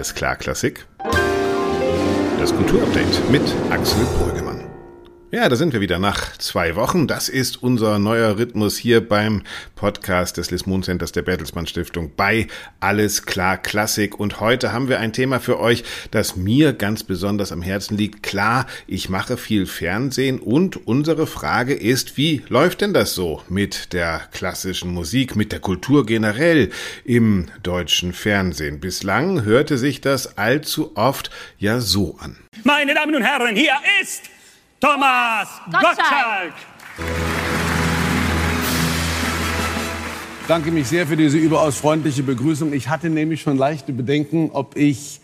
Alles klar, Klassik. Das Kulturupdate mit Axel Brüggemann. Ja, da sind wir wieder nach zwei Wochen. Das ist unser neuer Rhythmus hier beim Podcast des Lismon Centers der Bertelsmann Stiftung bei Alles klar Klassik. Und heute haben wir ein Thema für euch, das mir ganz besonders am Herzen liegt. Klar, ich mache viel Fernsehen und unsere Frage ist, wie läuft denn das so mit der klassischen Musik, mit der Kultur generell im deutschen Fernsehen? Bislang hörte sich das allzu oft ja so an. Meine Damen und Herren, hier ist Thomas Gottschalk. danke mich sehr für diese überaus freundliche Begrüßung. Ich hatte nämlich schon leichte Bedenken, ob ich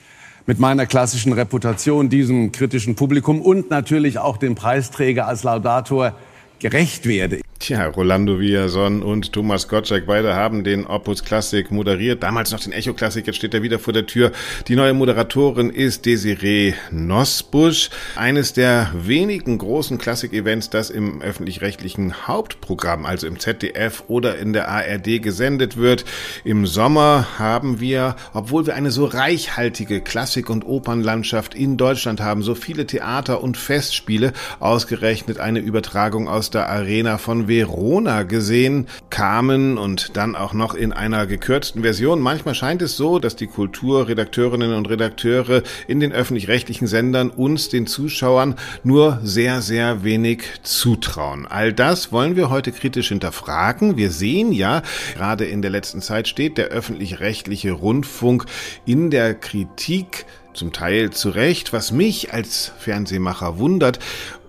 mit meiner klassischen Reputation diesem kritischen Publikum und natürlich auch dem Preisträger als Laudator gerecht werde. Tja, Rolando Villason und Thomas Gottschalk, beide haben den Opus Classic moderiert. Damals noch den Echo Classic, jetzt steht er wieder vor der Tür. Die neue Moderatorin ist Desiree Nosbusch. Eines der wenigen großen Classic-Events, das im öffentlich-rechtlichen Hauptprogramm, also im ZDF oder in der ARD gesendet wird. Im Sommer haben wir, obwohl wir eine so reichhaltige Klassik- und Opernlandschaft in Deutschland haben, so viele Theater und Festspiele, ausgerechnet eine Übertragung aus der Arena von Verona gesehen, kamen und dann auch noch in einer gekürzten Version. Manchmal scheint es so, dass die Kulturredakteurinnen und Redakteure in den öffentlich-rechtlichen Sendern uns, den Zuschauern, nur sehr, sehr wenig zutrauen. All das wollen wir heute kritisch hinterfragen. Wir sehen ja, gerade in der letzten Zeit steht der öffentlich-rechtliche Rundfunk in der Kritik zum Teil zu Recht, was mich als Fernsehmacher wundert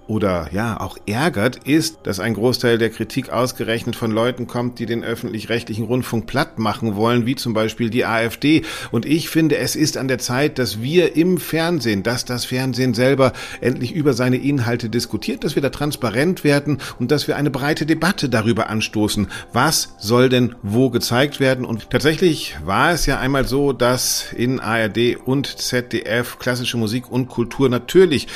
oder ja auch ärgert, ist, dass ein Großteil der Kritik ausgerechnet von Leuten kommt, die den öffentlich-rechtlichen Rundfunk platt machen wollen, wie zum Beispiel die AfD. Und ich finde, es ist an der Zeit, dass wir im Fernsehen, dass das Fernsehen selber endlich über seine Inhalte diskutiert, dass wir da transparent werden und dass wir eine breite Debatte darüber anstoßen, was soll denn wo gezeigt werden. Und tatsächlich war es ja einmal so, dass in ARD und ZDF klassische Musik und Kultur natürlich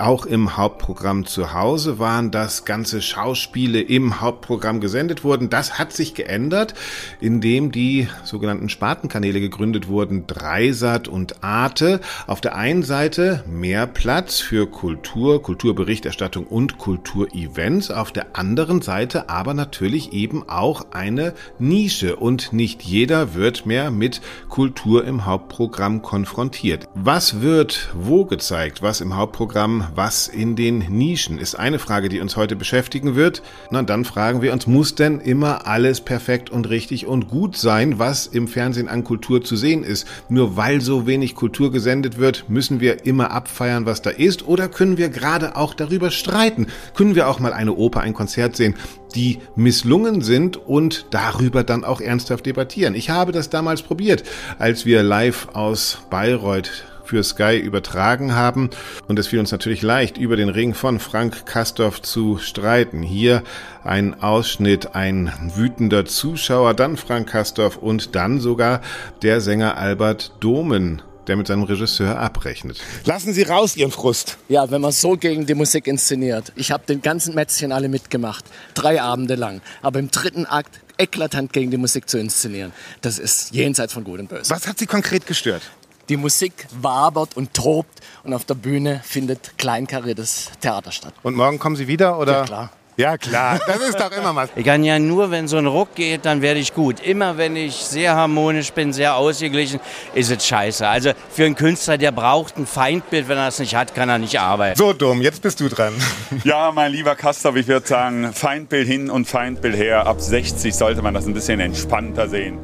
auch im Hauptprogramm zu Hause waren, dass ganze Schauspiele im Hauptprogramm gesendet wurden. Das hat sich geändert, indem die sogenannten Spartenkanäle gegründet wurden, Dreisat und Arte. Auf der einen Seite mehr Platz für Kultur, Kulturberichterstattung und Kulturevents. Auf der anderen Seite aber natürlich eben auch eine Nische und nicht jeder wird mehr mit Kultur im Hauptprogramm konfrontiert. Was wird wo gezeigt? Was im Hauptprogramm was in den Nischen ist eine Frage, die uns heute beschäftigen wird. Na, dann fragen wir uns, muss denn immer alles perfekt und richtig und gut sein, was im Fernsehen an Kultur zu sehen ist? Nur weil so wenig Kultur gesendet wird, müssen wir immer abfeiern, was da ist? Oder können wir gerade auch darüber streiten? Können wir auch mal eine Oper, ein Konzert sehen, die misslungen sind und darüber dann auch ernsthaft debattieren? Ich habe das damals probiert, als wir live aus Bayreuth für Sky übertragen haben. Und es fiel uns natürlich leicht, über den Ring von Frank Kastorf zu streiten. Hier ein Ausschnitt, ein wütender Zuschauer, dann Frank Kastorf und dann sogar der Sänger Albert Domen der mit seinem Regisseur abrechnet. Lassen Sie raus Ihren Frust. Ja, wenn man so gegen die Musik inszeniert. Ich habe den ganzen Mätzchen alle mitgemacht, drei Abende lang. Aber im dritten Akt eklatant gegen die Musik zu inszenieren, das ist jenseits von Gut und Böse. Was hat Sie konkret gestört? Die Musik wabert und tobt und auf der Bühne findet kleinkariertes Theater statt. Und morgen kommen Sie wieder oder? Ja, klar. Ja, klar. Das ist doch immer was. Ich kann ja nur, wenn so ein Ruck geht, dann werde ich gut. Immer wenn ich sehr harmonisch bin, sehr ausgeglichen, ist es scheiße. Also für einen Künstler, der braucht ein Feindbild. Wenn er es nicht hat, kann er nicht arbeiten. So dumm, jetzt bist du dran. Ja, mein lieber Kastorf, ich würde sagen, Feindbild hin und Feindbild her. Ab 60 sollte man das ein bisschen entspannter sehen.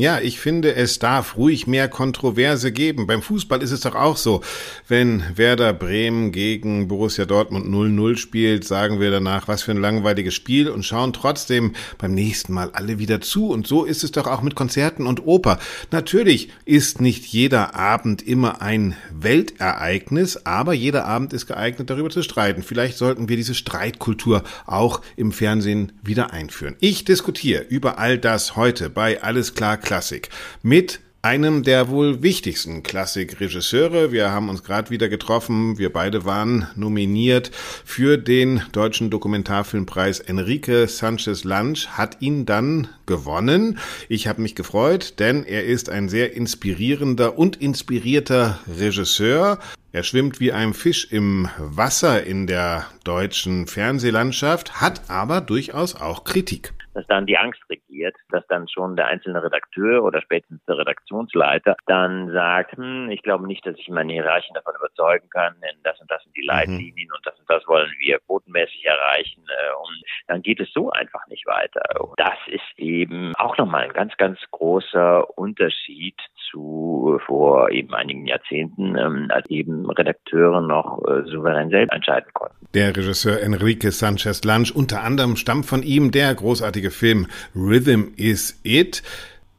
Ja, ich finde, es darf ruhig mehr Kontroverse geben. Beim Fußball ist es doch auch so. Wenn Werder Bremen gegen Borussia Dortmund 0-0 spielt, sagen wir danach, was für ein langweiliges Spiel und schauen trotzdem beim nächsten Mal alle wieder zu. Und so ist es doch auch mit Konzerten und Oper. Natürlich ist nicht jeder Abend immer ein Weltereignis, aber jeder Abend ist geeignet, darüber zu streiten. Vielleicht sollten wir diese Streitkultur auch im Fernsehen wieder einführen. Ich diskutiere über all das heute bei Alles klar Klassik mit einem der wohl wichtigsten Klassikregisseure. Wir haben uns gerade wieder getroffen. Wir beide waren nominiert für den deutschen Dokumentarfilmpreis. Enrique Sanchez Lange hat ihn dann gewonnen. Ich habe mich gefreut, denn er ist ein sehr inspirierender und inspirierter Regisseur. Er schwimmt wie ein Fisch im Wasser in der deutschen Fernsehlandschaft, hat aber durchaus auch Kritik dass dann die Angst regiert, dass dann schon der einzelne Redakteur oder spätestens der Redaktionsleiter dann sagt, hm, ich glaube nicht, dass ich meine Hierarchien davon überzeugen kann, denn das und das sind die mhm. Leitlinien mhm. und das und das wollen wir quotenmäßig erreichen äh, und dann geht es so einfach nicht weiter. Und das ist eben auch nochmal ein ganz, ganz großer Unterschied zu vor eben einigen Jahrzehnten, ähm, als eben Redakteure noch äh, souverän selbst entscheiden konnten. Der Regisseur Enrique Sanchez Lange, unter anderem stammt von ihm der großartige Film Rhythm is It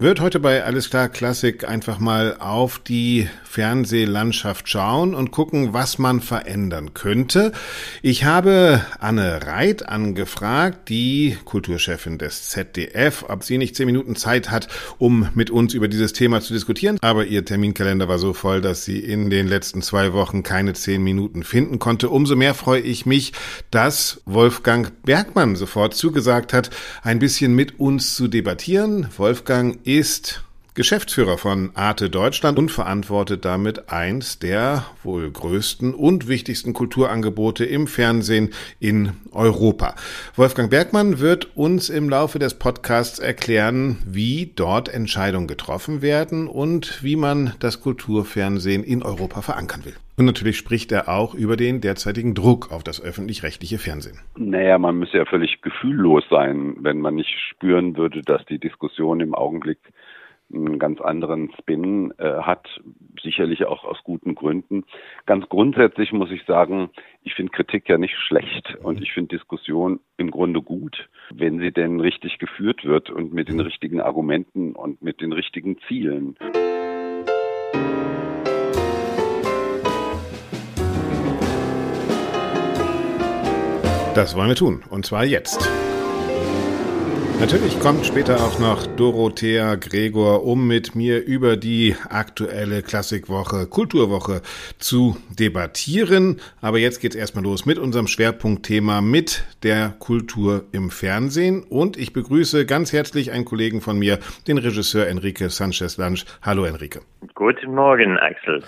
wird heute bei Alles klar Klassik einfach mal auf die Fernsehlandschaft schauen und gucken, was man verändern könnte. Ich habe Anne Reit angefragt, die Kulturchefin des ZDF, ob sie nicht zehn Minuten Zeit hat, um mit uns über dieses Thema zu diskutieren. Aber ihr Terminkalender war so voll, dass sie in den letzten zwei Wochen keine zehn Minuten finden konnte. Umso mehr freue ich mich, dass Wolfgang Bergmann sofort zugesagt hat, ein bisschen mit uns zu debattieren. Wolfgang ist Geschäftsführer von Arte Deutschland und verantwortet damit eins der wohl größten und wichtigsten Kulturangebote im Fernsehen in Europa. Wolfgang Bergmann wird uns im Laufe des Podcasts erklären, wie dort Entscheidungen getroffen werden und wie man das Kulturfernsehen in Europa verankern will. Und natürlich spricht er auch über den derzeitigen Druck auf das öffentlich-rechtliche Fernsehen. Naja, man müsste ja völlig gefühllos sein, wenn man nicht spüren würde, dass die Diskussion im Augenblick einen ganz anderen Spin äh, hat, sicherlich auch aus guten Gründen. Ganz grundsätzlich muss ich sagen, ich finde Kritik ja nicht schlecht und ich finde Diskussion im Grunde gut, wenn sie denn richtig geführt wird und mit den richtigen Argumenten und mit den richtigen Zielen. Das wollen wir tun, und zwar jetzt. Natürlich kommt später auch noch Dorothea Gregor, um mit mir über die aktuelle Klassikwoche, Kulturwoche zu debattieren. Aber jetzt geht's erstmal los mit unserem Schwerpunktthema mit der Kultur im Fernsehen. Und ich begrüße ganz herzlich einen Kollegen von mir, den Regisseur Enrique Sanchez Lange. Hallo Enrique. Guten Morgen, Axel.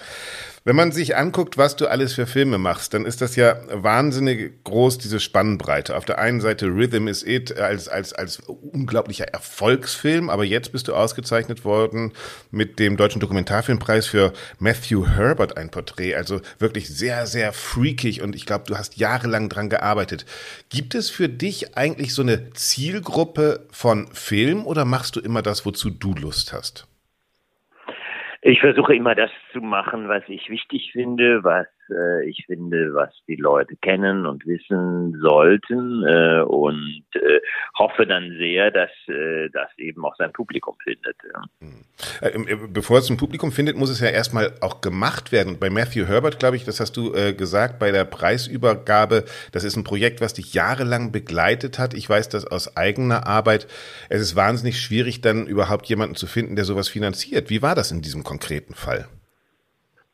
Wenn man sich anguckt, was du alles für Filme machst, dann ist das ja wahnsinnig groß, diese Spannbreite. Auf der einen Seite Rhythm is It als, als, als unglaublicher Erfolgsfilm, aber jetzt bist du ausgezeichnet worden mit dem Deutschen Dokumentarfilmpreis für Matthew Herbert ein Porträt. Also wirklich sehr, sehr freakig und ich glaube, du hast jahrelang dran gearbeitet. Gibt es für dich eigentlich so eine Zielgruppe von Film oder machst du immer das, wozu du Lust hast? Ich versuche immer das zu machen, was ich wichtig finde, was äh, ich finde, was die Leute kennen und wissen sollten äh, und äh, hoffe dann sehr, dass äh, das eben auch sein Publikum findet. Ja. Hm. Äh, bevor es ein Publikum findet, muss es ja erstmal auch gemacht werden. Bei Matthew Herbert, glaube ich, das hast du äh, gesagt, bei der Preisübergabe, das ist ein Projekt, was dich jahrelang begleitet hat. Ich weiß das aus eigener Arbeit. Es ist wahnsinnig schwierig, dann überhaupt jemanden zu finden, der sowas finanziert. Wie war das in diesem konkreten Fall?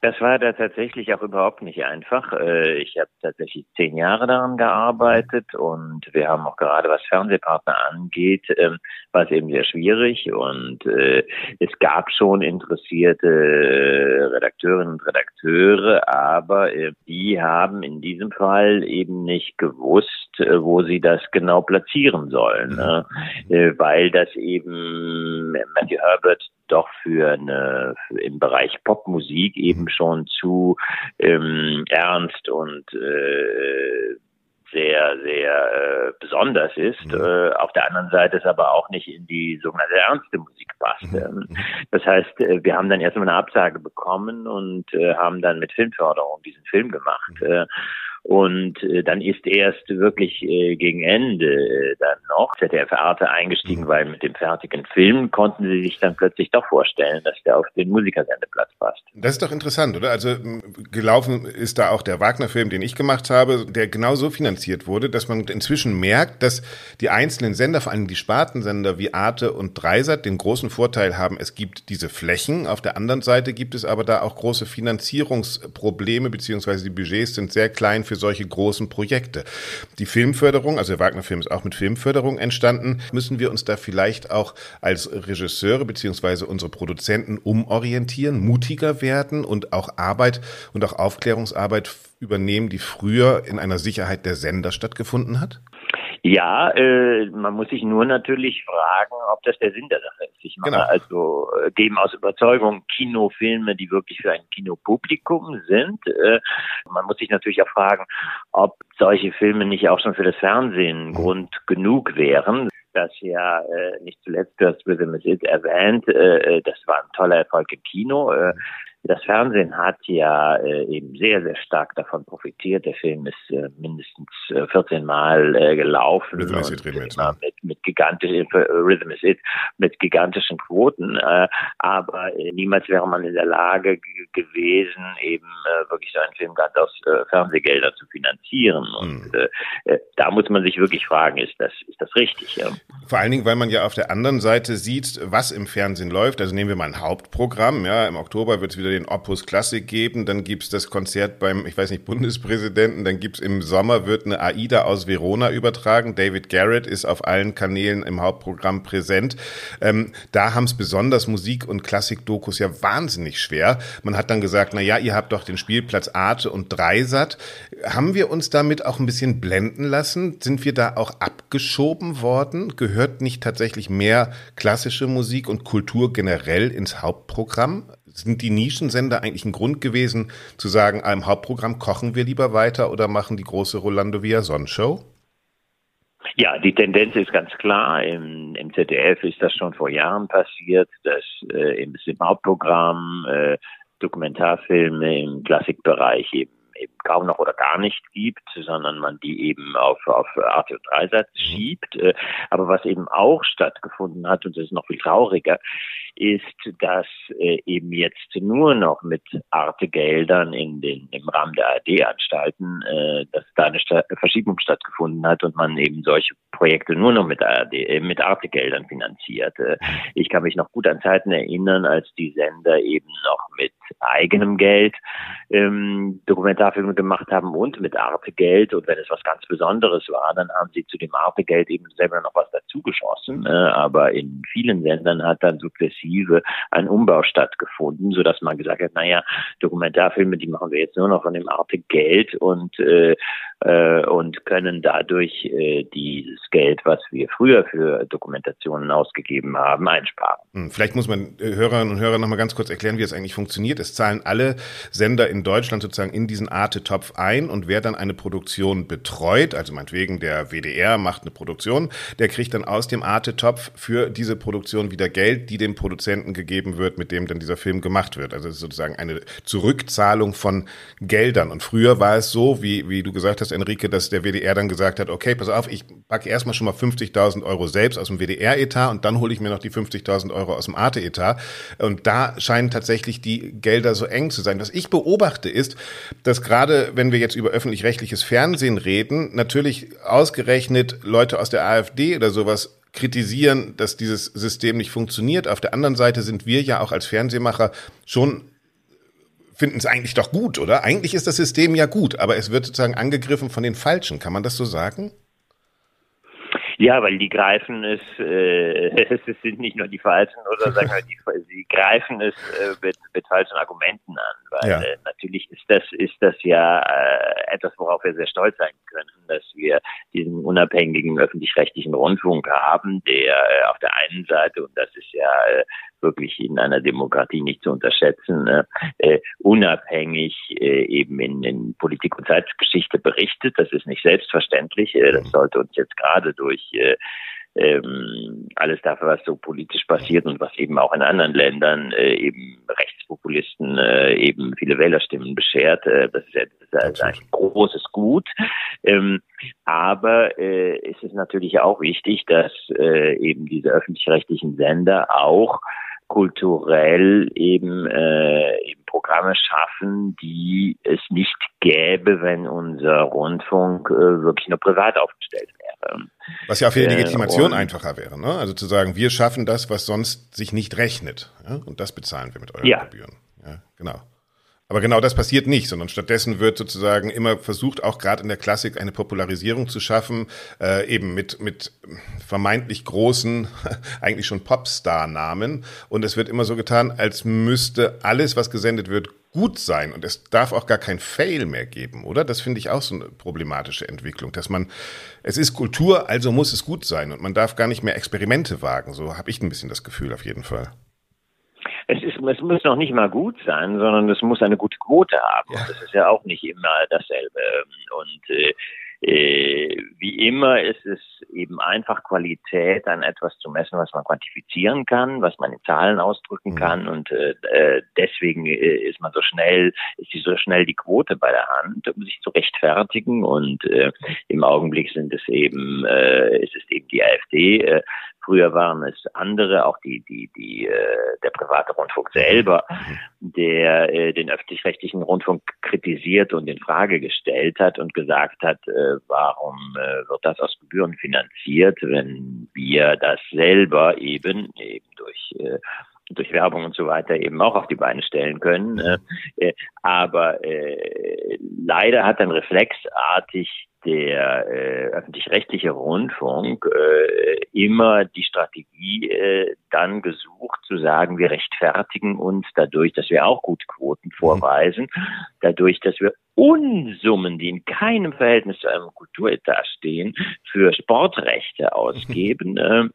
Das war da tatsächlich auch überhaupt nicht einfach. Äh, ich habe tatsächlich zehn Jahre daran gearbeitet und wir haben auch gerade was Fernsehpartner angeht, ähm, war es eben sehr schwierig und äh, es gab schon interessierte Redakteurinnen und Redakteure, aber äh, die haben in diesem Fall eben nicht gewusst, wo sie das genau platzieren sollen, ne? Mhm. weil das eben Matthew Herbert doch für eine für im Bereich Popmusik eben schon zu ähm, ernst und äh, sehr, sehr äh, besonders ist. Mhm. Äh, auf der anderen Seite ist aber auch nicht in die sogenannte ernste Musik passt. Mhm. Ähm, mhm. Das heißt, äh, wir haben dann erstmal eine Absage bekommen und äh, haben dann mit Filmförderung diesen Film gemacht. Mhm. Äh, und äh, dann ist erst wirklich äh, gegen Ende äh, dann auch ZDF Arte eingestiegen, weil mit dem fertigen Film konnten sie sich dann plötzlich doch vorstellen, dass der auf den Musikersendeplatz passt. Das ist doch interessant, oder? Also gelaufen ist da auch der Wagner-Film, den ich gemacht habe, der genau so finanziert wurde, dass man inzwischen merkt, dass die einzelnen Sender, vor allem die Spartensender wie Arte und Dreisat, den großen Vorteil haben, es gibt diese Flächen. Auf der anderen Seite gibt es aber da auch große Finanzierungsprobleme, beziehungsweise die Budgets sind sehr klein für solche großen Projekte. Die Filmförderung, also der Wagner-Film ist auch mit Filmförderung entstanden, müssen wir uns da vielleicht auch als Regisseure beziehungsweise unsere Produzenten umorientieren, mutiger werden und auch Arbeit und auch Aufklärungsarbeit übernehmen, die früher in einer Sicherheit der Sender stattgefunden hat? Ja, äh, man muss sich nur natürlich fragen, ob das der Sinn der Sache ist. Ich mache Genau. also äh, geben aus Überzeugung Kinofilme, die wirklich für ein Kinopublikum sind. Äh, man muss sich natürlich auch fragen, ob solche Filme nicht auch schon für das Fernsehen Grund genug wären. Das ja äh, nicht zuletzt, du hast Rhythm is It erwähnt, äh, äh, das war ein toller Erfolg im Kino. Äh, das Fernsehen hat ja äh, eben sehr, sehr stark davon profitiert. Der Film ist äh, mindestens äh, 14 Mal äh, gelaufen. Rhythm is und It mit, mit gigantischen, äh, Rhythm is It, mit gigantischen Quoten. Äh, aber niemals wäre man in der Lage gewesen, eben wirklich so einen Film ganz aus Fernsehgeldern zu finanzieren. Und Hm. äh, äh, da muss man sich wirklich fragen, ist das, ist das richtig? Ja? Vor allen Dingen, weil man ja auf der anderen Seite sieht, was im Fernsehen läuft. Also nehmen wir mal ein Hauptprogramm. Ja, im Oktober wird es wieder den Opus Klassik geben. Dann gibt's das Konzert beim, ich weiß nicht, Bundespräsidenten. Dann gibt's im Sommer wird eine AIDA aus Verona übertragen. David Garrett ist auf allen Kanälen im Hauptprogramm präsent. Ähm, da haben's besonders Musik- und Klassik-Dokus ja wahnsinnig schwer. Man hat dann gesagt, na ja, ihr habt doch den Spielplatz Arte und Dreisat. Haben wir uns damit auch ein bisschen blenden lassen? Sind wir da auch abgeschoben worden? Gehört nicht tatsächlich mehr klassische Musik und Kultur generell ins Hauptprogramm? Sind die Nischensender eigentlich ein Grund gewesen, zu sagen, ah, im Hauptprogramm kochen wir lieber weiter oder machen die große Rolando Villazon Show? Ja, die Tendenz ist ganz klar. Im, im ZDF ist das schon vor Jahren passiert, dass äh, im, im Hauptprogramm äh, Dokumentarfilme im Klassikbereich eben eben kaum noch oder gar nicht gibt, sondern man die eben auf, auf Arte und Dreisatz schiebt. Äh, Aber was eben auch stattgefunden hat, und das ist noch viel trauriger, ist, dass äh, eben jetzt nur noch mit Arte-Geldern in den, im Rahmen der ARD-Anstalten, äh, dass da eine Verschiebung stattgefunden hat und man eben solche Projekte nur noch mit, ARD, mit Arte-Geldern finanziert. Ich kann mich noch gut an Zeiten erinnern, als die Sender eben noch mit eigenem Geld ähm, Dokumentarfilme gemacht haben und mit Arte-Geld. Und wenn es was ganz Besonderes war, dann haben sie zu dem Arte-Geld eben selber noch was dazugeschossen. Äh, aber in vielen Sendern hat dann sukzessive ein Umbau stattgefunden, sodass man gesagt hat, naja, Dokumentarfilme, die machen wir jetzt nur noch von dem Arte-Geld und äh, äh, und können dadurch äh, dieses Geld, was wir früher für Dokumentationen ausgegeben haben, einsparen. Hm, Vielleicht muss man äh, Hörerinnen und Hörer noch mal ganz kurz erklären, wie es eigentlich funktioniert. Es zahlen alle Sender in Deutschland sozusagen in diesen Arte-Topf ein und wer dann eine Produktion betreut, also meinetwegen der WDR macht eine Produktion, der kriegt dann aus dem Arte-Topf für diese Produktion wieder Geld, die dem Produzenten gegeben wird, mit dem dann dieser Film gemacht wird. Also es ist sozusagen eine Zurückzahlung von Geldern. Und früher war es so, wie, wie du gesagt hast, Enrique, dass der WDR dann gesagt hat, okay, pass auf, ich packe erstmal schon mal 50.000 Euro selbst aus dem WDR-Etat und dann hole ich mir noch die 50.000 Euro aus dem Arte-Etat. Und da scheinen tatsächlich die Gelder so eng zu sein. Was ich beobachte ist, dass gerade, wenn wir jetzt über öffentlich-rechtliches Fernsehen reden, natürlich ausgerechnet Leute aus der AfD oder sowas kritisieren, dass dieses System nicht funktioniert. Auf der anderen Seite sind wir ja auch als Fernsehmacher schon finden es eigentlich doch gut, oder? Eigentlich ist das System ja gut, aber es wird sozusagen angegriffen von den Falschen. Kann man das so sagen? Ja, weil die greifen es, äh, es sind nicht nur die Falschen, oder sagen wir, die, sie greifen es äh, mit, mit falschen Argumenten an, weil Ja. äh, natürlich ist das, ist das ja äh, etwas, worauf wir sehr stolz sein können, dass wir diesen unabhängigen öffentlich-rechtlichen Rundfunk haben, der äh, auf der einen Seite, und das ist ja äh, wirklich in einer Demokratie nicht zu unterschätzen, äh, äh, unabhängig äh, eben in, in Politik und Zeitgeschichte berichtet. Das ist nicht selbstverständlich. Äh, das sollte uns jetzt gerade durch äh, ähm, alles dafür, was so politisch passiert und was eben auch in anderen Ländern äh, eben Rechtspopulisten äh, eben viele Wählerstimmen beschert. Äh, das ist, das ist ein großes Gut. Ähm, aber äh, es ist natürlich auch wichtig, dass äh, eben diese öffentlich-rechtlichen Sender auch kulturell eben, äh, eben Programme schaffen, die es nicht gäbe, wenn unser Rundfunk äh, wirklich nur privat aufgestellt wäre. Was ja für die Äh, Legitimation und- einfacher wäre, ne? Also zu sagen, wir schaffen das, was sonst sich nicht rechnet. Ja? Und das bezahlen wir mit euren Ja. Gebühren. Ja, genau. Aber genau das passiert nicht, sondern stattdessen wird sozusagen immer versucht, auch gerade in der Klassik eine Popularisierung zu schaffen, äh, eben mit, mit vermeintlich großen, eigentlich schon Popstar-Namen. Und es wird immer so getan, als müsste alles, was gesendet wird, gut sein. Und es darf auch gar kein Fail mehr geben, oder? Das finde ich auch so eine problematische Entwicklung, dass man, es ist Kultur, also muss es gut sein. Und man darf gar nicht mehr Experimente wagen. So habe ich ein bisschen das Gefühl auf jeden Fall. Es, muss noch nicht mal gut sein, sondern es muss eine gute Quote haben. Und das ist ja auch nicht immer dasselbe. Und äh, äh, wie immer ist es eben einfach Qualität an etwas zu messen, was man quantifizieren kann, was man in Zahlen ausdrücken kann und äh, äh, deswegen äh, ist man so schnell, ist die so schnell die Quote bei der Hand, um sich zu rechtfertigen und äh, im Augenblick sind es eben, äh, ist es eben die AfD. Früher waren es andere, auch die, die, die, äh, der private Rundfunk selber, der äh, den öffentlich-rechtlichen Rundfunk kritisiert und in Frage gestellt hat und gesagt hat, äh, warum äh, wird das aus Gebühren finanziert, wenn wir das selber eben eben durch äh, durch Werbung und so weiter eben auch auf die Beine stellen können. Äh, äh, aber äh, leider hat dann reflexartig der äh, öffentlich-rechtliche Rundfunk äh, immer die Strategie äh, dann gesucht zu sagen, wir rechtfertigen uns dadurch, dass wir auch gute Quoten vorweisen, dadurch, dass wir Unsummen, die in keinem Verhältnis zu einem Kulturetat stehen, für Sportrechte ausgeben, äh,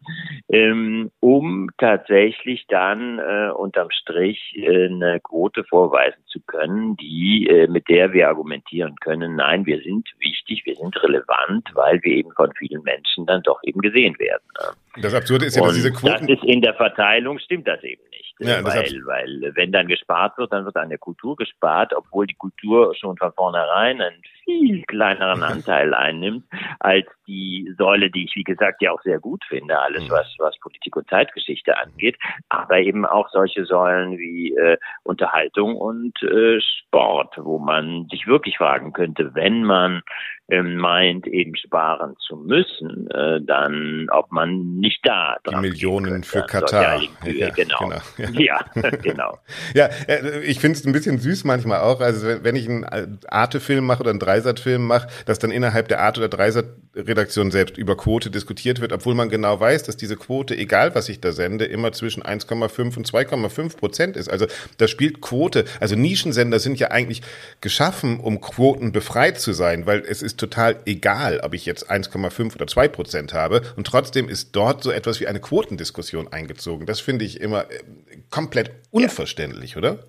ähm, um tatsächlich dann äh, unterm Strich äh, eine Quote vorweisen zu können, die äh, mit der wir argumentieren können, nein, wir sind wichtig, wir sind relevant, weil wir eben von vielen Menschen dann doch eben gesehen werden. ne? Das Absurde ist ja, dass Und diese das Quoten. ist in der Verteilung stimmt das eben nicht. Ja, das weil, weil wenn dann gespart wird, dann wird an der Kultur gespart, obwohl die Kultur schon von vornherein einen viel kleineren Anteil einnimmt als die Säule, die ich wie gesagt ja auch sehr gut finde, alles was was Politik und Zeitgeschichte angeht, aber eben auch solche Säulen wie äh, Unterhaltung und äh, Sport, wo man sich wirklich fragen könnte, wenn man meint, eben sparen zu müssen, äh, dann ob man nicht da Die Millionen für Katar. Ja, genau. genau. Ja, genau. Ja, äh, ich finde es ein bisschen süß manchmal auch. Also wenn- ich einen Arte-Film mache oder einen Dreisat-Film mache, dass dann innerhalb der Arte- oder Dreisat-Redaktion selbst über Quote diskutiert wird, obwohl man genau weiß, dass diese Quote, egal was ich da sende, immer zwischen 1,5 und 2,5 Prozent ist. Also da spielt Quote. Also Nischensender sind ja eigentlich geschaffen, um quotenbefreit zu sein, weil es ist total egal, ob ich jetzt 1,5 oder 2 Prozent habe. Und trotzdem ist dort so etwas wie eine Quotendiskussion eingezogen. Das finde ich immer äh, komplett unverständlich, oder?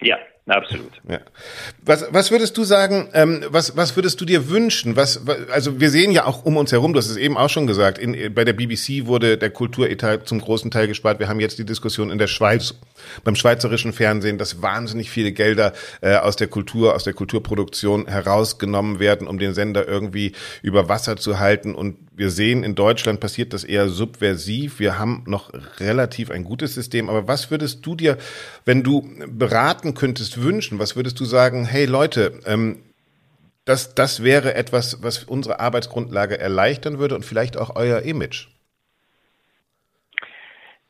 Ja, absolut. Ja. Was, was würdest du sagen, ähm, was, was würdest du dir wünschen? Was, wa- also wir sehen ja auch um uns herum, du hast es eben auch schon gesagt, in, bei der BBC wurde der Kulturetat zum großen Teil gespart. Wir haben jetzt die Diskussion in der Schweiz, beim schweizerischen Fernsehen, dass wahnsinnig viele Gelder äh, aus der Kultur, aus der Kulturproduktion herausgenommen werden, um den Sender irgendwie über Wasser zu halten. Und wir sehen, in Deutschland passiert das eher subversiv. Wir haben noch relativ ein gutes System. Aber was würdest du dir, wenn du beraten könntest, wünschen? Was würdest du sagen, hey Leute, ähm, das, das wäre etwas, was unsere Arbeitsgrundlage erleichtern würde und vielleicht auch euer Image?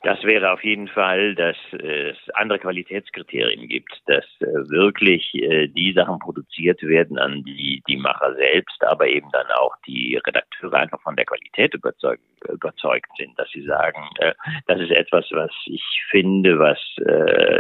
Das wäre auf jeden Fall, dass es andere Qualitätskriterien gibt, dass äh, wirklich äh, die Sachen produziert werden, an die die Macher selbst, aber eben dann auch die Redakteure einfach von der Qualität überzeugt, überzeugt sind, dass sie sagen, äh, das ist etwas, was ich finde, was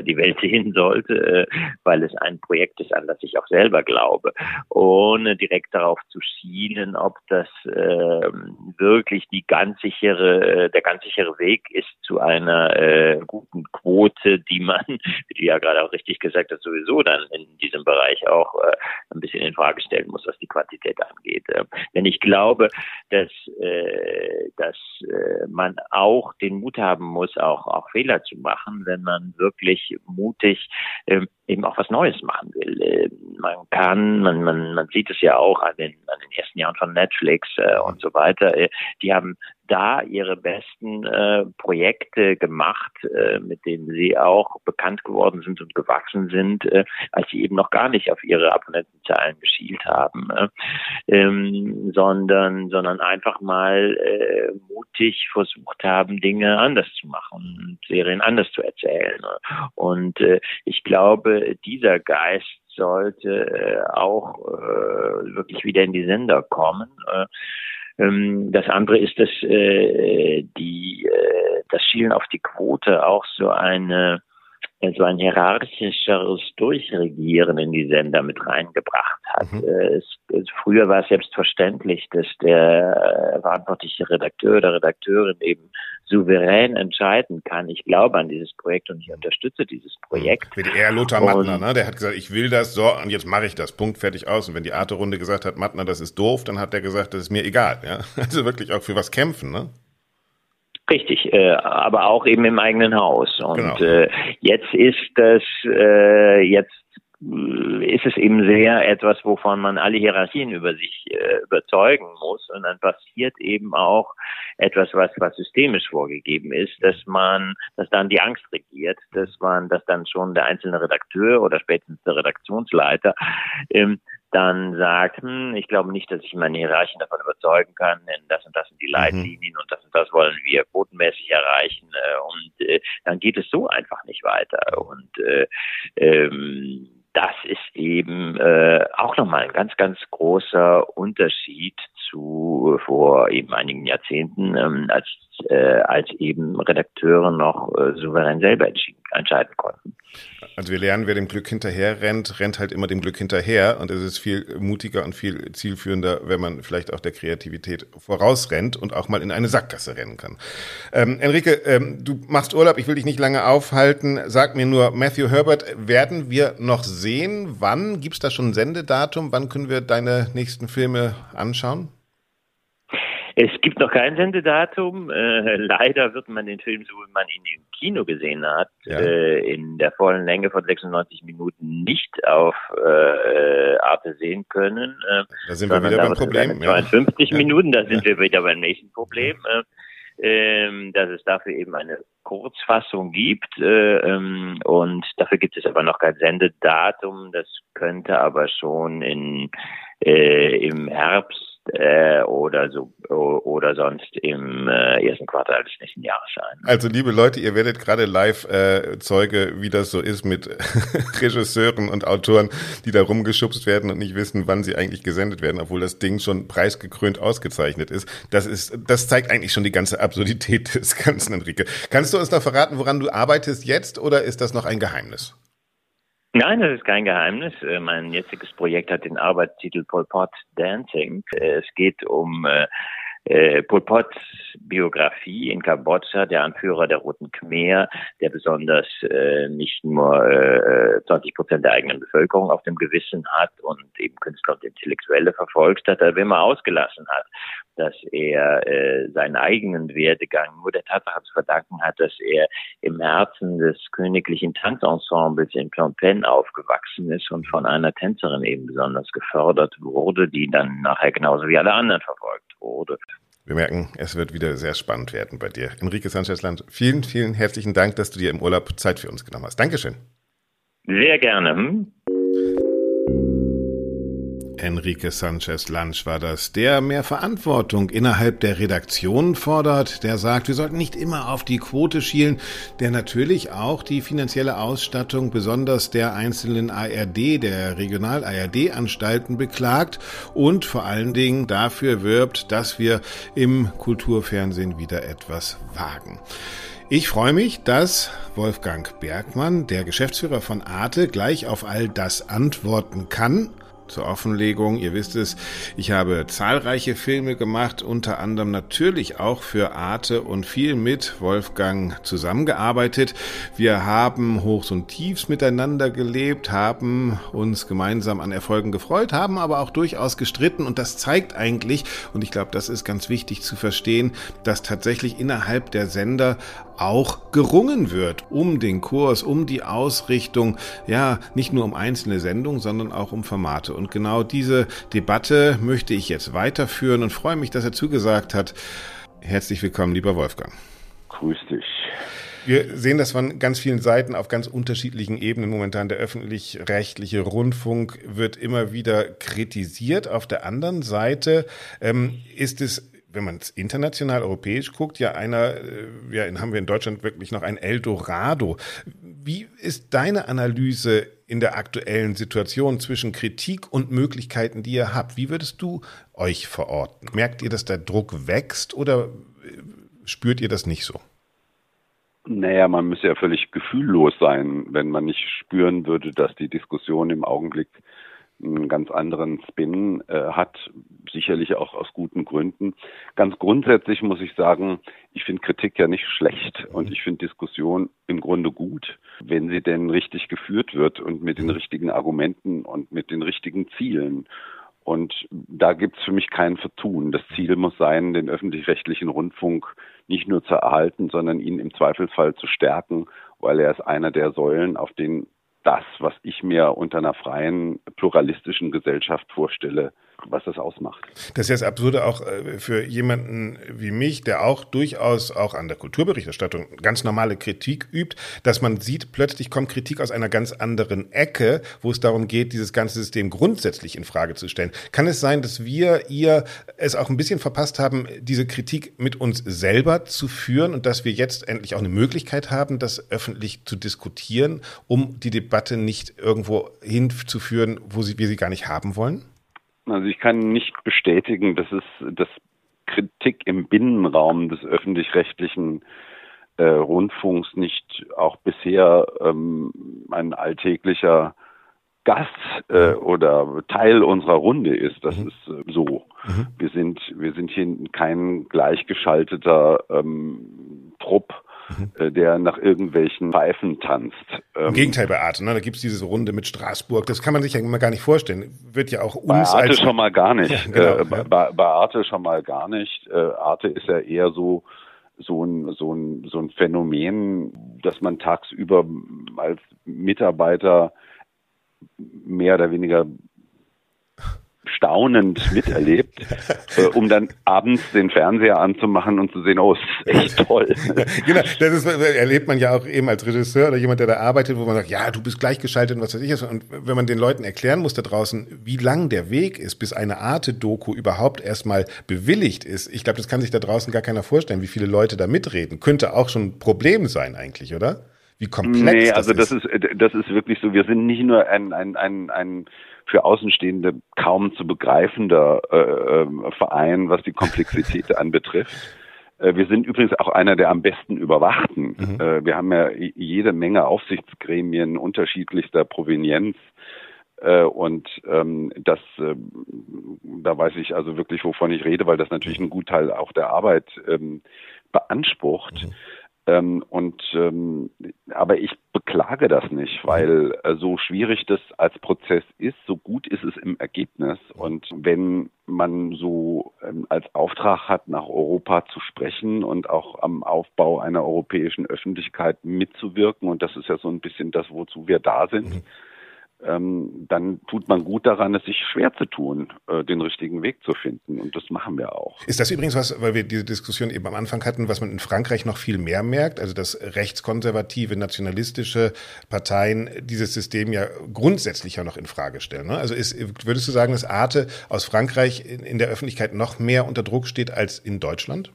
die Welt sehen sollte, weil es ein Projekt ist, an das ich auch selber glaube, ohne direkt darauf zu schielen, ob das äh, wirklich die ganz sichere, der ganz sichere Weg ist zu einem einer äh, guten Quote, die man, wie du ja gerade auch richtig gesagt hast, sowieso dann in diesem Bereich auch äh, ein bisschen in Frage stellen muss, was die Quantität angeht. Äh, denn ich glaube, dass, äh, dass äh, man auch den Mut haben muss, auch, auch Fehler zu machen, wenn man wirklich mutig äh, eben auch was Neues machen will. Äh, man kann, man, man, man sieht es ja auch an den, an den ersten Jahren von Netflix äh, und so weiter. Äh, die haben da ihre besten äh, Projekte gemacht, äh, mit denen sie auch bekannt geworden sind und gewachsen sind, äh, als sie eben noch gar nicht auf ihre Abonnentenzahlen geschielt haben, äh, ähm, sondern sondern einfach mal äh, mutig versucht haben, Dinge anders zu machen und Serien anders zu erzählen. Und äh, ich glaube, dieser Geist sollte äh, auch äh, wirklich wieder in die Sender kommen. Äh, ähm, das andere ist, dass die das Schielen auf die Quote auch so eine so ein hierarchischeres Durchregieren in die Sender mit reingebracht hat. Mhm. Äh, es, es, früher war es selbstverständlich, dass der äh, verantwortliche Redakteur oder Redakteurin eben souverän entscheiden kann. Ich glaube an dieses Projekt und ich unterstütze dieses Projekt. WDR Lothar Mattner, ne? der hat gesagt, ich will das, so, und jetzt mache ich das, Punkt, fertig aus. Und wenn die Arte-Runde gesagt hat, Mattner, das ist doof, dann hat er gesagt, das ist mir egal. Ja? Also wirklich auch für was kämpfen, ne? Richtig, äh, aber auch eben im eigenen Haus. Und genau. äh, jetzt ist das, äh, jetzt äh, ist es eben sehr etwas, wovon man alle Hierarchien über sich äh, überzeugen muss. Und dann passiert eben auch etwas, was, was systemisch vorgegeben ist, dass man, dass dann die Angst regiert, dass man, dass dann schon der einzelne Redakteur oder spätestens der Redaktionsleiter ähm, dann sagt, hm, ich glaube nicht, dass ich meine Hierarchien davon überzeugen kann, denn das und das sind die mhm. Leitlinien mhm. und das und das wollen wir quotenmäßig erreichen äh, und äh, dann geht es so einfach nicht weiter und äh, ähm, das ist eben äh, auch nochmal ein ganz, ganz großer Unterschied zu vor eben einigen Jahrzehnten, ähm, als, äh, als eben Redakteure noch äh, souverän selber entscheiden konnten. Also wir lernen, wer dem Glück hinterher rennt, rennt halt immer dem Glück hinterher. Und es ist viel mutiger und viel zielführender, wenn man vielleicht auch der Kreativität vorausrennt und auch mal in eine Sackgasse rennen kann. Ähm, Enrique, ähm, du machst Urlaub, ich will dich nicht lange aufhalten. Sag mir nur, Matthew Herbert, werden wir noch sehen? Wann? Gibt es da schon ein Sendedatum? Wann können wir deine nächsten Filme anschauen? Es gibt noch kein Sendedatum. Äh, leider wird man den Film, so wie man ihn im Kino gesehen hat, ja. äh, in der vollen Länge von 96 Minuten nicht auf äh, Arte sehen können. Äh, da sind wir wieder beim Problem. 52 ja. Minuten, da sind ja. wir wieder beim nächsten Problem. Äh, ähm, dass es dafür eben eine Kurzfassung gibt äh, ähm, und dafür gibt es aber noch kein Sendedatum. Das könnte aber schon in äh, im Herbst äh, oder so oder sonst im äh, ersten Quartal des nächsten Jahres sein. Also liebe Leute, ihr werdet gerade live äh, Zeuge, wie das so ist mit Regisseuren und Autoren, die da rumgeschubst werden und nicht wissen, wann sie eigentlich gesendet werden, obwohl das Ding schon preisgekrönt ausgezeichnet ist. Das ist, das zeigt eigentlich schon die ganze Absurdität des Ganzen, Enrique. Kannst du uns noch verraten, woran du arbeitest jetzt oder ist das noch ein Geheimnis? Nein, das ist kein Geheimnis. Äh, mein jetziges Projekt hat den Arbeitstitel Pol Pot Dancing. Äh, es geht um äh, Pol Pots Biografie in Kambodscha, der Anführer der Roten Khmer, der besonders äh, nicht nur äh, 20 Prozent der eigenen Bevölkerung auf dem Gewissen hat und eben Künstler und Intellektuelle verfolgt hat, aber immer ausgelassen hat, dass er äh, seinen eigenen Werdegang nur der Tatsache zu verdanken hat, dass er im Herzen des königlichen Tanzensembles in Phnom Penh aufgewachsen ist und von einer Tänzerin eben besonders gefördert wurde, die dann nachher genauso wie alle anderen verfolgt wurde. Wir merken, es wird wieder sehr spannend werden bei dir. Enrique Sanchez-Land, vielen, vielen herzlichen Dank, dass du dir im Urlaub Zeit für uns genommen hast. Dankeschön. Sehr gerne. Hm? Enrique Sanchez Lansch war das, der mehr Verantwortung innerhalb der Redaktion fordert, der sagt, wir sollten nicht immer auf die Quote schielen, der natürlich auch die finanzielle Ausstattung besonders der einzelnen ARD, der Regional-ARD-Anstalten beklagt und vor allen Dingen dafür wirbt, dass wir im Kulturfernsehen wieder etwas wagen. Ich freue mich, dass Wolfgang Bergmann, der Geschäftsführer von Arte, gleich auf all das antworten kann zur Offenlegung. Ihr wisst es, ich habe zahlreiche Filme gemacht, unter anderem natürlich auch für Arte und viel mit Wolfgang zusammengearbeitet. Wir haben Hochs und Tiefs miteinander gelebt, haben uns gemeinsam an Erfolgen gefreut, haben aber auch durchaus gestritten und das zeigt eigentlich, und ich glaube, das ist ganz wichtig zu verstehen, dass tatsächlich innerhalb der Sender auch gerungen wird um den Kurs, um die Ausrichtung, ja, nicht nur um einzelne Sendungen, sondern auch um Formate. Und genau diese Debatte möchte ich jetzt weiterführen und freue mich, dass er zugesagt hat. Herzlich willkommen, lieber Wolfgang. Grüß dich. Wir sehen das von ganz vielen Seiten auf ganz unterschiedlichen Ebenen momentan. Der öffentlich-rechtliche Rundfunk wird immer wieder kritisiert. Auf der anderen Seite ähm, ist es wenn man es international, europäisch guckt, ja einer, äh, ja, haben wir in Deutschland wirklich noch ein Eldorado. Wie ist deine Analyse in der aktuellen Situation zwischen Kritik und Möglichkeiten, die ihr habt? Wie würdest du euch verorten? Merkt ihr, dass der Druck wächst oder äh, spürt ihr das nicht so? Naja, man müsste ja völlig gefühllos sein, wenn man nicht spüren würde, dass die Diskussion im Augenblick einen ganz anderen Spin äh, hat, sicherlich auch aus guten Gründen. Ganz grundsätzlich muss ich sagen, ich finde Kritik ja nicht schlecht und ich finde Diskussion im Grunde gut, wenn sie denn richtig geführt wird und mit den richtigen Argumenten und mit den richtigen Zielen. Und da gibt's für mich kein Vertun. Das Ziel muss sein, den öffentlich-rechtlichen Rundfunk nicht nur zu erhalten, sondern ihn im Zweifelsfall zu stärken, weil er ist einer der Säulen, auf denen das, was ich mir unter einer freien, pluralistischen Gesellschaft vorstelle, was das ausmacht. Das ist ja das Absurde auch äh, für jemanden wie mich, der auch durchaus auch an der Kulturberichterstattung ganz normale Kritik übt, dass man sieht, plötzlich kommt Kritik aus einer ganz anderen Ecke, wo es darum geht, dieses ganze System grundsätzlich in Frage zu stellen. Kann es sein, dass wir, ihr es auch ein bisschen verpasst haben, diese Kritik mit uns selber zu führen und dass wir jetzt endlich auch eine Möglichkeit haben, das öffentlich zu diskutieren, um die Debatte nicht irgendwo hinzuführen, wo sie, wir sie gar nicht haben wollen? Also ich kann nicht bestätigen, dass es dass Kritik im Binnenraum des öffentlich-rechtlichen äh, Rundfunks nicht auch bisher ähm, ein alltäglicher Gast äh, oder Teil unserer Runde ist. Das mhm. ist äh, so. Mhm. Wir sind wir sind hier kein gleichgeschalteter ähm, Trupp mhm. Äh, der nach irgendwelchen Pfeifen tanzt. Im ähm, Gegenteil bei Arte, ne? da gibt's diese Runde mit Straßburg, das kann man sich ja immer gar nicht vorstellen. Wird ja auch uns bei Arte als schon mal gar nicht. Ja, genau, äh, bei, bei, bei, Arte schon mal gar nicht. Äh, Arte ist ja eher so so ein, so ein, so ein Phänomen, dass man tagsüber als Mitarbeiter mehr oder weniger staunend miterlebt, äh, um dann abends den Fernseher anzumachen und zu sehen, oh, es ist echt toll. genau, das ist, erlebt man ja auch eben als Regisseur oder jemand, der da arbeitet, wo man sagt, ja, du bist gleichgeschaltet und was weiß ich. Und wenn man den Leuten erklären muss da draußen, wie lang der Weg ist, bis eine Arte-Doku überhaupt erstmal bewilligt ist, ich glaube, das kann sich da draußen gar keiner vorstellen, wie viele Leute da mitreden. Könnte auch schon ein Problem sein eigentlich, oder? Wie komplex nee, also das ist. das ist das ist wirklich so. Wir sind nicht nur ein ein ein, ein für Außenstehende kaum zu begreifender äh, äh, Verein, was die Komplexität anbetrifft. Äh, wir sind übrigens auch einer der am besten überwachten. Mhm. Äh, wir haben ja jede Menge Aufsichtsgremien unterschiedlichster Provenienz. Äh, und ähm, das, äh, da weiß ich also wirklich, wovon ich rede, weil das natürlich einen Gutteil auch der Arbeit ähm, beansprucht. Mhm. Ähm, und ähm, aber ich beklage das nicht, weil äh, so schwierig das als Prozess ist, so gut ist es im Ergebnis. Und wenn man so ähm, als Auftrag hat, nach Europa zu sprechen und auch am Aufbau einer europäischen Öffentlichkeit mitzuwirken, und das ist ja so ein bisschen das, wozu wir da sind. Mhm ähm, dann tut man gut daran, es sich schwer zu tun, äh, den richtigen Weg zu finden. Und das machen wir auch. Ist das übrigens was, weil wir diese Diskussion eben am Anfang hatten, was man in Frankreich noch viel mehr merkt, also dass rechtskonservative, nationalistische Parteien dieses System ja grundsätzlich ja noch in Frage stellen. Ne? Also ist, würdest du sagen, dass Arte aus Frankreich in, in der Öffentlichkeit noch mehr unter Druck steht als in Deutschland?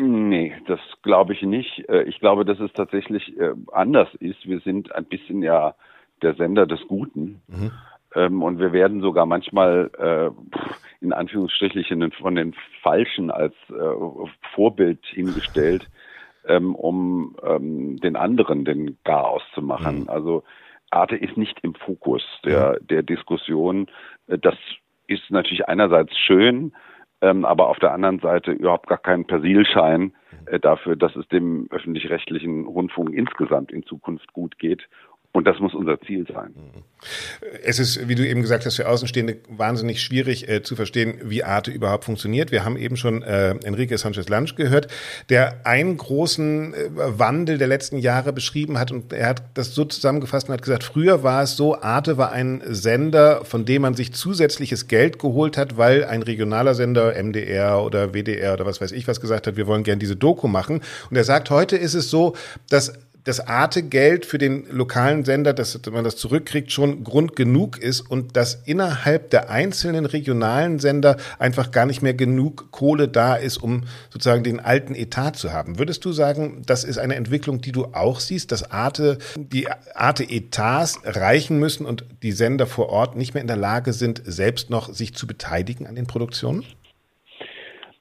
Nee, das glaube ich nicht. Äh, ich glaube, dass es tatsächlich äh, anders ist. Wir sind ein bisschen ja der Sender des Guten. Mhm. Ähm, und wir werden sogar manchmal äh, in Anführungsstrichen von den Falschen als äh, Vorbild hingestellt, ähm, um ähm, den anderen den Garaus zu machen. Mhm. Also Arte ist nicht im Fokus der, der Diskussion. Äh, Das ist natürlich einerseits schön, ähm, aber auf der anderen Seite überhaupt gar kein Persilschein äh, dafür, dass es dem öffentlich-rechtlichen Rundfunk insgesamt in Zukunft gut geht. Und das muss unser Ziel sein. Es ist, wie du eben gesagt hast, für Außenstehende wahnsinnig schwierig äh, zu verstehen, wie Arte überhaupt funktioniert. Wir haben eben schon äh, Enrique Sanchez Lange gehört, der einen großen äh, Wandel der letzten Jahre beschrieben hat und er hat das so zusammengefasst und hat gesagt, früher war es so, Arte war ein Sender, von dem man sich zusätzliches Geld geholt hat, weil ein regionaler Sender, MDR oder WDR oder was weiß ich was gesagt hat, wir wollen gern diese Doku machen. Und er sagt, heute ist es so, dass das Arte-Geld für den lokalen Sender, dass man das zurückkriegt, schon Grund genug ist und dass innerhalb der einzelnen regionalen Sender einfach gar nicht mehr genug Kohle da ist, um sozusagen den alten Etat zu haben. Würdest du sagen, das ist eine Entwicklung, die du auch siehst, dass Arte, die Arte-Etats reichen müssen und die Sender vor Ort nicht mehr in der Lage sind, selbst noch sich zu beteiligen an den Produktionen?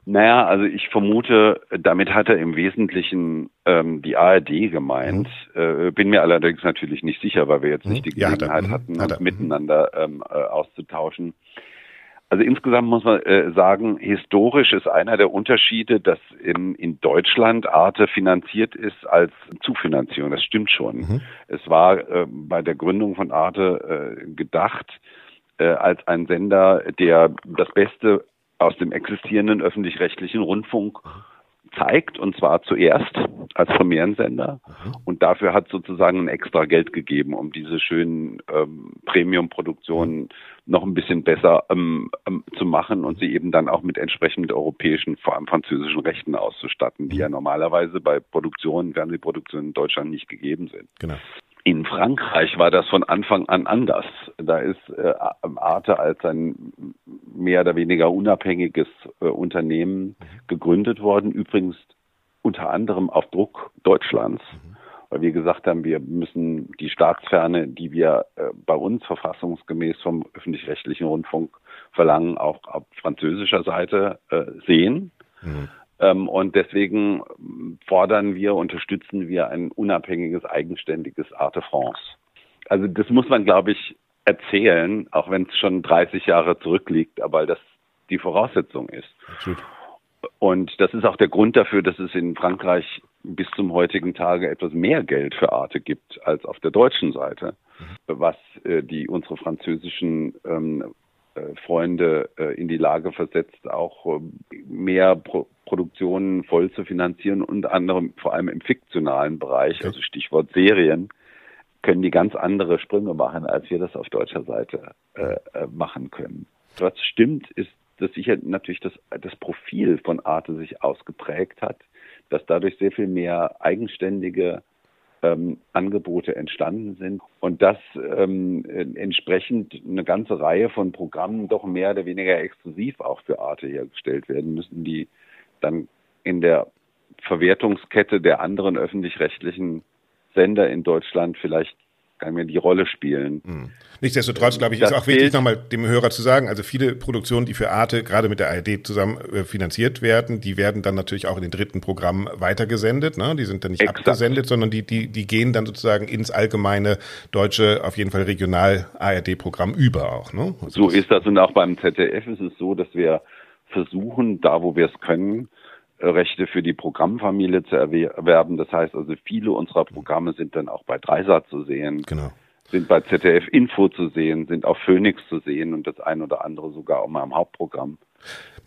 Naja, also ich vermute, damit hat er im Wesentlichen ähm, die ARD gemeint. Mhm. Äh, bin mir allerdings natürlich nicht sicher, weil wir jetzt nicht die Ja, hat Gelegenheit er. Mhm. hatten, Hat uns er. miteinander ähm, äh, auszutauschen. Also insgesamt muss man äh, sagen, historisch ist einer der Unterschiede, dass in, in Deutschland Arte finanziert ist als Zufinanzierung. Das stimmt schon. Mhm. Es war äh, bei der Gründung von Arte äh, gedacht äh, als ein Sender, der das Beste aus dem existierenden öffentlich-rechtlichen Rundfunk zeigt, und zwar zuerst als Premierensender. Und dafür hat sozusagen ein extra Geld gegeben, um diese schönen ähm, Premium-Produktionen noch ein bisschen besser ähm, ähm, zu machen und sie eben dann auch mit entsprechend europäischen, vor allem französischen Rechten auszustatten, die ja normalerweise bei Produktionen, Fernsehproduktionen in Deutschland nicht gegeben sind. Genau. In Frankreich war das von Anfang an anders. Da ist äh, Arte als ein mehr oder weniger unabhängiges äh, Unternehmen gegründet worden, übrigens unter anderem auf Druck Deutschlands, weil wir gesagt haben, wir müssen die Staatsferne, die wir äh, bei uns verfassungsgemäß vom öffentlich-rechtlichen Rundfunk verlangen, auch auf französischer Seite äh, sehen. Ähm, und deswegen fordern wir, unterstützen wir ein unabhängiges, eigenständiges Arte France. Also das muss man, glaube ich, erzählen, auch wenn es schon 30 Jahre zurückliegt, aber das die Voraussetzung ist. Absolut. Und das ist auch der Grund dafür, dass es in Frankreich bis zum heutigen Tage etwas mehr Geld für Arte gibt als auf der deutschen Seite, was äh, die unsere französischen ähm, äh, Freunde äh, in die Lage versetzt, auch äh, mehr Pro Produktionen voll zu finanzieren, unter anderem vor allem im fiktionalen Bereich, also Stichwort Serien, können die ganz andere Sprünge machen, als wir das auf deutscher Seite äh, äh, machen können. Was stimmt, ist, dass sicher natürlich das, das Profil von Arte sich ausgeprägt hat, dass dadurch sehr viel mehr eigenständige ähm, Angebote entstanden sind und dass ähm, entsprechend eine ganze Reihe von Programmen doch mehr oder weniger exklusiv auch für Arte hergestellt werden müssen, die dann in der Verwertungskette der anderen öffentlich-rechtlichen Sender in Deutschland vielleicht nicht mehr die Rolle spielen. Hm. Nichtsdestotrotz, glaube ich, Das ist auch wichtig, nochmal dem Hörer zu sagen, also viele Produktionen, die für Arte gerade mit der ARD zusammen äh, finanziert werden, die werden dann natürlich auch in den dritten Programm weitergesendet. Ne? Die sind dann nicht Exakt. abgesendet, sondern die, die, die gehen dann sozusagen ins allgemeine deutsche, auf jeden Fall Regional-ARD-Programm über auch. Ne? Also So ist das. Und auch beim ZDF ist es so, dass wir versuchen, da wo wir es können, Rechte für die Programmfamilie zu erwe- erwerben. Das heißt also, viele unserer Programme sind dann auch bei Dreisat zu sehen, Genau. sind bei ZDF Info zu sehen, sind auf Phoenix zu sehen und das ein oder andere sogar auch mal im Hauptprogramm.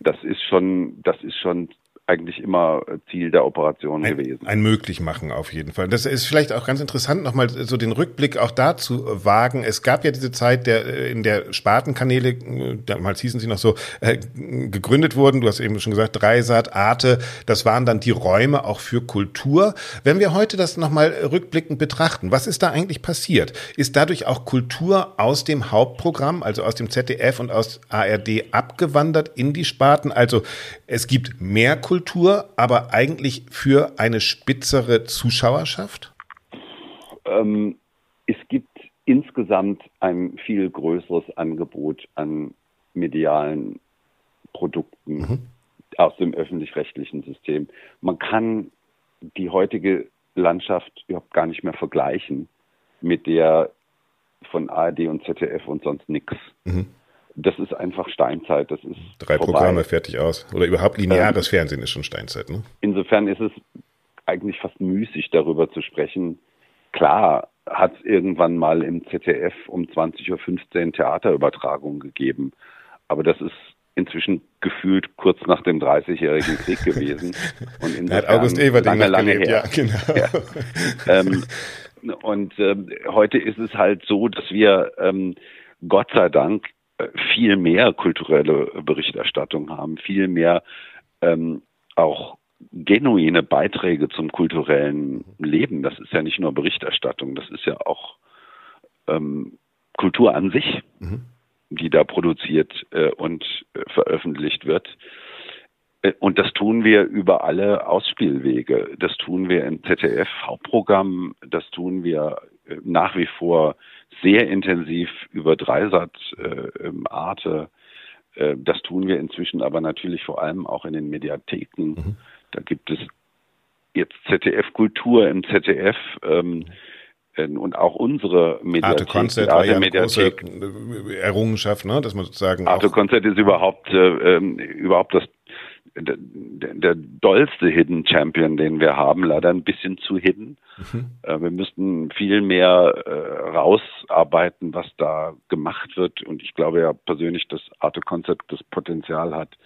Das ist schon, das ist schon eigentlich immer äh, Ziel der Operation gewesen. Ein, ein möglich machen auf jeden Fall. Das ist vielleicht auch ganz interessant, nochmal so den Rückblick auch dazu wagen. Es gab ja diese Zeit, der äh, in der Spartenkanäle, äh, damals hießen sie noch so, äh, gegründet wurden. Du hast eben schon gesagt, Dreisat, Arte, das waren dann die Räume auch für Kultur. Wenn wir heute das nochmal rückblickend betrachten, was ist da eigentlich passiert? Ist dadurch auch Kultur aus dem Hauptprogramm, also aus dem ZDF und aus ARD abgewandert in die Sparten? Also es gibt mehr Kultur, aber eigentlich für eine spitzere Zuschauerschaft? Ähm, es gibt insgesamt ein viel größeres Angebot an medialen Produkten aus dem öffentlich-rechtlichen System. Man kann die heutige Landschaft überhaupt gar nicht mehr vergleichen mit der von ARD und ZDF und sonst nichts. Mhm. Das ist einfach Steinzeit. Das ist Drei vorbei. Programme, fertig aus. Oder überhaupt lineares Fernsehen ist schon Steinzeit, ne? Insofern ist es eigentlich fast müßig, darüber zu sprechen. Klar hat es irgendwann mal im ZDF um 20.15 Uhr Theaterübertragungen gegeben. Aber das ist inzwischen gefühlt kurz nach dem 30-jährigen Krieg gewesen. Und Da hat August Everding lange, lange gelebt, her. ja, genau. Ja. ähm, und ähm, heute ist es halt so, dass wir ähm, Gott sei Dank viel mehr kulturelle Berichterstattung haben, viel mehr ähm, auch genuine Beiträge zum kulturellen Leben. Das ist ja nicht nur Berichterstattung, das ist ja auch ähm, Kultur an sich, die da produziert äh, und äh, veröffentlicht wird. Äh, Und das tun wir über alle Ausspielwege. Das tun wir im ZDF-Hauptprogramm, das tun wir nach wie vor sehr intensiv über Dreisat, äh, Arte. Äh, das tun wir inzwischen aber natürlich vor allem auch in den Mediatheken. Da gibt es jetzt ZDF-Kultur im ZDF ähm, äh, und auch unsere Arte Mediathek. Konzert die war ja eine große äh, Errungenschaft, ne? dass man sozusagen Arte Konzert ist überhaupt äh, ähm, überhaupt das der, der, dollste Hidden Champion, den wir haben, leider ein bisschen zu hidden. Äh, wir müssten viel mehr äh, rausarbeiten, was da gemacht wird. Und ich glaube ja persönlich, dass Arte Konzert das Potenzial hat,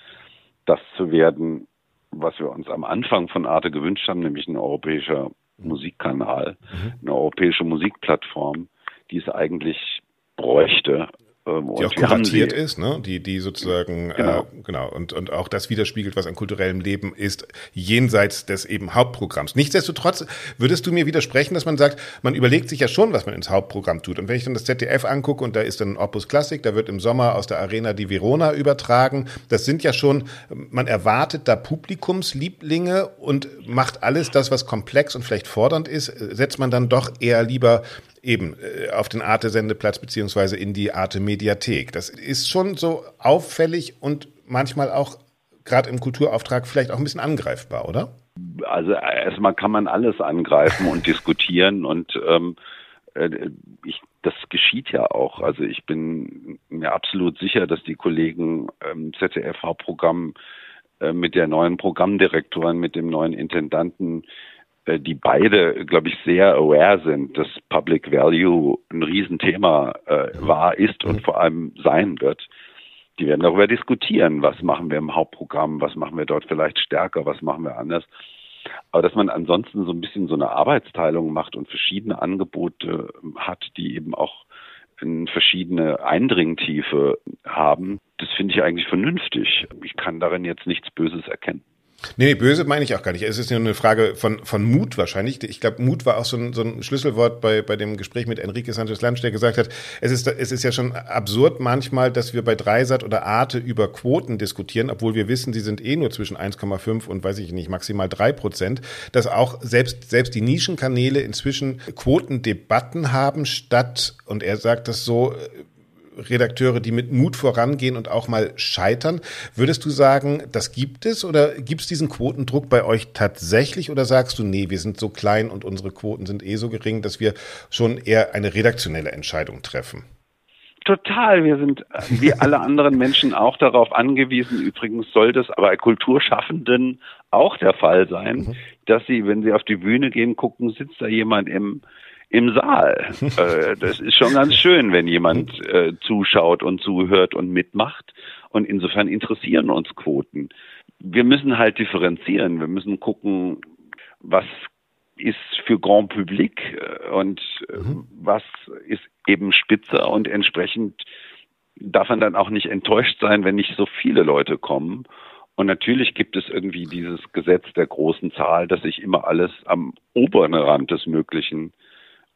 das zu werden, was wir uns am Anfang von Arte gewünscht haben, nämlich ein europäischer Musikkanal, eine europäische Musikplattform, die es eigentlich bräuchte. Ähm, die auch kuratiert sie- ist, ne? die, die sozusagen, Genau. äh, genau, und, und auch das widerspiegelt, was an kulturellem Leben ist, jenseits des eben Hauptprogramms. Nichtsdestotrotz würdest du mir widersprechen, dass man sagt, man überlegt sich ja schon, was man ins Hauptprogramm tut. Und wenn ich dann das ZDF angucke und da ist dann Opus Classic, da wird im Sommer aus der Arena die Verona übertragen, das sind ja schon, man erwartet da Publikumslieblinge und macht alles das, was komplex und vielleicht fordernd ist, äh, setzt man dann doch eher lieber eben äh, auf den Arte-Sendeplatz beziehungsweise in die Arte-Mediathek. Das ist schon so auffällig und manchmal auch gerade im Kulturauftrag vielleicht auch ein bisschen angreifbar, oder? Also erstmal kann man alles angreifen und diskutieren und ähm, äh, ich, das geschieht ja auch. Also ich bin mir absolut sicher, dass die Kollegen im ZDF-Hauptprogramm äh, mit der neuen Programmdirektorin, mit dem neuen Intendanten, äh, die beide, glaube ich, sehr aware sind, dass Public Value ein Riesenthema äh, war, ist und vor allem sein wird. Die werden darüber diskutieren, was machen wir im Hauptprogramm, was machen wir dort vielleicht stärker, was machen wir anders. Aber dass man ansonsten so ein bisschen so eine Arbeitsteilung macht und verschiedene Angebote hat, die eben auch eine verschiedene Eindringtiefe haben, das finde ich eigentlich vernünftig. Ich kann darin jetzt nichts Böses erkennen. Nee, nee, böse meine ich auch gar nicht. Es ist nur eine Frage von, von Mut wahrscheinlich. Ich glaube, Mut war auch so ein, so ein Schlüsselwort bei, bei dem Gespräch mit Enrique Sanchez Lange, der gesagt hat, es ist, es ist ja schon absurd manchmal, dass wir bei Dreisat oder Arte über Quoten diskutieren, obwohl wir wissen, sie sind eh nur zwischen 1,5 und weiß ich nicht, maximal drei Prozent, dass auch selbst, selbst die Nischenkanäle inzwischen Quotendebatten haben statt, und er sagt das so, Redakteure, die mit Mut vorangehen und auch mal scheitern. Würdest du sagen, das gibt es oder gibt es diesen Quotendruck bei euch tatsächlich oder sagst du, nee, wir sind so klein und unsere Quoten sind eh so gering, dass wir schon eher eine redaktionelle Entscheidung treffen? Total. Wir sind äh, wie alle anderen Menschen auch darauf angewiesen. Übrigens soll das aber bei Kulturschaffenden auch der Fall sein, dass sie, wenn sie auf die Bühne gehen, gucken, sitzt da jemand im im Saal. äh, das ist schon ganz schön, wenn jemand äh, zuschaut und zuhört und mitmacht. Und insofern interessieren uns Quoten. Wir müssen halt differenzieren. Wir müssen gucken, was ist für Grand Public äh, und äh, was ist eben spitzer und entsprechend darf man dann auch nicht enttäuscht sein, wenn nicht so viele Leute kommen. Und natürlich gibt es irgendwie dieses Gesetz der großen Zahl, dass sich immer alles am oberen Rand des Möglichen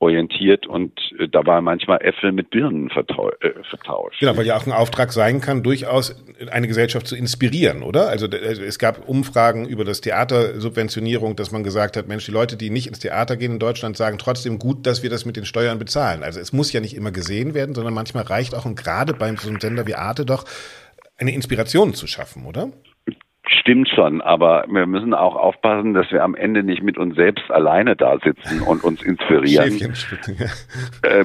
orientiert und äh, dabei manchmal Äpfel mit Birnen vertau äh, vertauscht. Genau, weil ja auch ein Auftrag sein kann, durchaus eine Gesellschaft zu inspirieren, oder? Also äh, es gab Umfragen über das Theatersubventionierung, dass man gesagt hat, Mensch, die Leute, die nicht ins Theater gehen in Deutschland, sagen trotzdem gut, dass wir das mit den Steuern bezahlen. Also es muss ja nicht immer gesehen werden, sondern manchmal reicht auch und gerade beim so einem Sender wie Arte doch eine Inspiration zu schaffen, oder? Stimmt schon, aber wir müssen auch aufpassen, dass wir am Ende nicht mit uns selbst alleine da sitzen und uns inspirieren. Äh,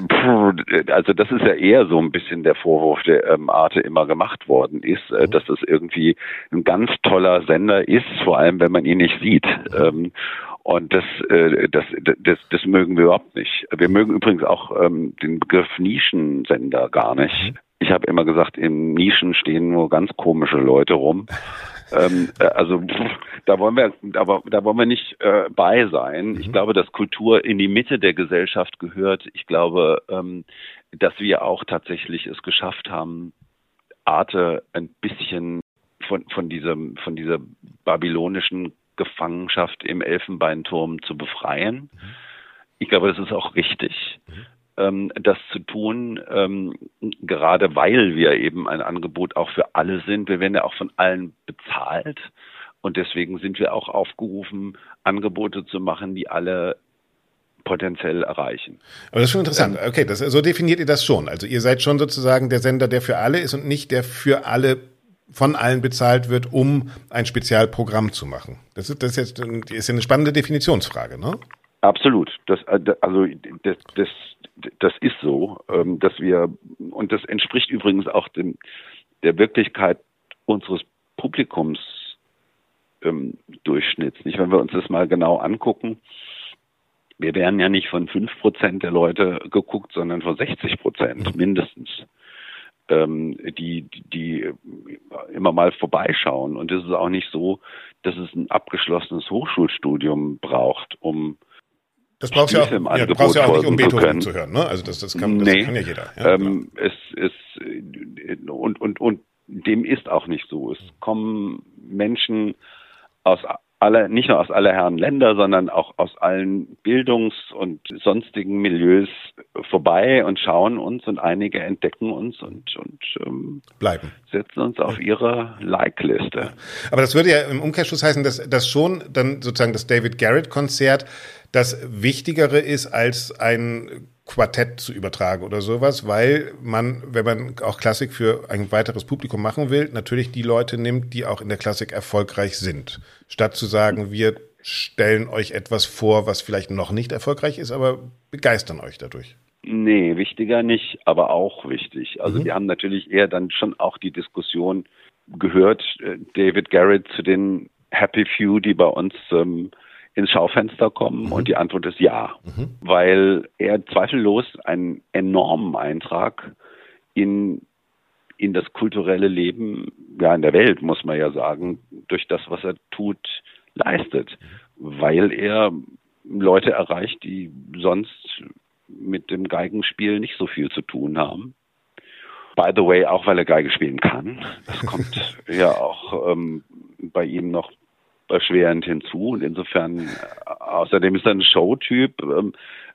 also das ist ja eher so ein bisschen der Vorwurf, der ähm, Arte immer gemacht worden ist, äh, dass es irgendwie ein ganz toller Sender ist, vor allem wenn man ihn nicht sieht. Ähm, und das, äh, das, das, das mögen wir überhaupt nicht. Wir mögen übrigens auch ähm, den Begriff Nischensender gar nicht. Ich habe immer gesagt, in Nischen stehen nur ganz komische Leute rum ähm, äh, also da wollen wir, da, da wollen wir nicht äh, bei sein. Mhm. Ich glaube, dass Kultur in die Mitte der Gesellschaft gehört. Ich glaube, ähm, dass wir auch tatsächlich es geschafft haben, Arte ein bisschen von, von diesem, von dieser babylonischen Gefangenschaft im Elfenbeinturm zu befreien. Mhm. Ich glaube, das ist auch richtig. Mhm das zu tun, ähm, gerade weil wir eben ein Angebot auch für alle sind. Wir werden ja auch von allen bezahlt und deswegen sind wir auch aufgerufen, Angebote zu machen, die alle potenziell erreichen. Aber das ist schon interessant. Ähm, okay, das, so definiert ihr das schon. Also ihr seid schon sozusagen der Sender, der für alle ist und nicht der für alle von allen bezahlt wird, um ein Spezialprogramm zu machen. Das ist, das ist, jetzt, ist eine spannende Definitionsfrage, ne? Absolut. Das, äh, also das, das, das ist so, ähm, dass wir und das entspricht übrigens auch dem, der Wirklichkeit unseres Publikums ähm, Durchschnitts. Nicht, wenn wir uns das mal genau angucken, wir werden ja nicht von fünf Prozent der Leute geguckt, sondern von 60 Prozent mindestens, ähm, die, die immer mal vorbeischauen. Und es ist auch nicht so, dass es ein abgeschlossenes Hochschulstudium braucht, um das brauchst du ja, auch, ja, brauchst ja auch nicht, um Beethoven zu, zu hören. Ne? Also das, das, kann, das nee, kann ja jeder. Ja, ähm, es ist und, und, und dem ist auch nicht so. Es kommen Menschen aus aller, nicht nur aus aller Herren Länder, sondern auch aus allen Bildungs- und sonstigen Milieus vorbei und schauen uns und einige entdecken uns und, und ähm, bleiben. Setzen uns auf ihre Like-Liste. Aber das würde ja im Umkehrschluss heißen, dass, dass schon dann sozusagen das David Garrett-Konzert das Wichtigere ist, als ein Quartett zu übertragen oder sowas, weil man, wenn man auch Klassik für ein weiteres Publikum machen will, natürlich die Leute nimmt, die auch in der Klassik erfolgreich sind. Statt zu sagen, wir stellen euch etwas vor, was vielleicht noch nicht erfolgreich ist, aber begeistern euch dadurch. Nee, wichtiger nicht, aber auch wichtig. Also mhm. wir haben natürlich eher dann schon auch die Diskussion gehört, äh, David Garrett zu den Happy Few, die bei uns ähm, ins Schaufenster kommen? Mhm. Und die Antwort ist ja, mhm. weil er zweifellos einen enormen Eintrag in, in das kulturelle Leben, ja, in der Welt, muss man ja sagen, durch das, was er tut, leistet, mhm. weil er Leute erreicht, die sonst mit dem Geigenspiel nicht so viel zu tun haben. By the way, auch weil er Geige spielen kann. Das kommt ja auch ähm, bei ihm noch erschwerend hinzu. Und insofern, äh, außerdem ist er ein Showtyp. Ähm,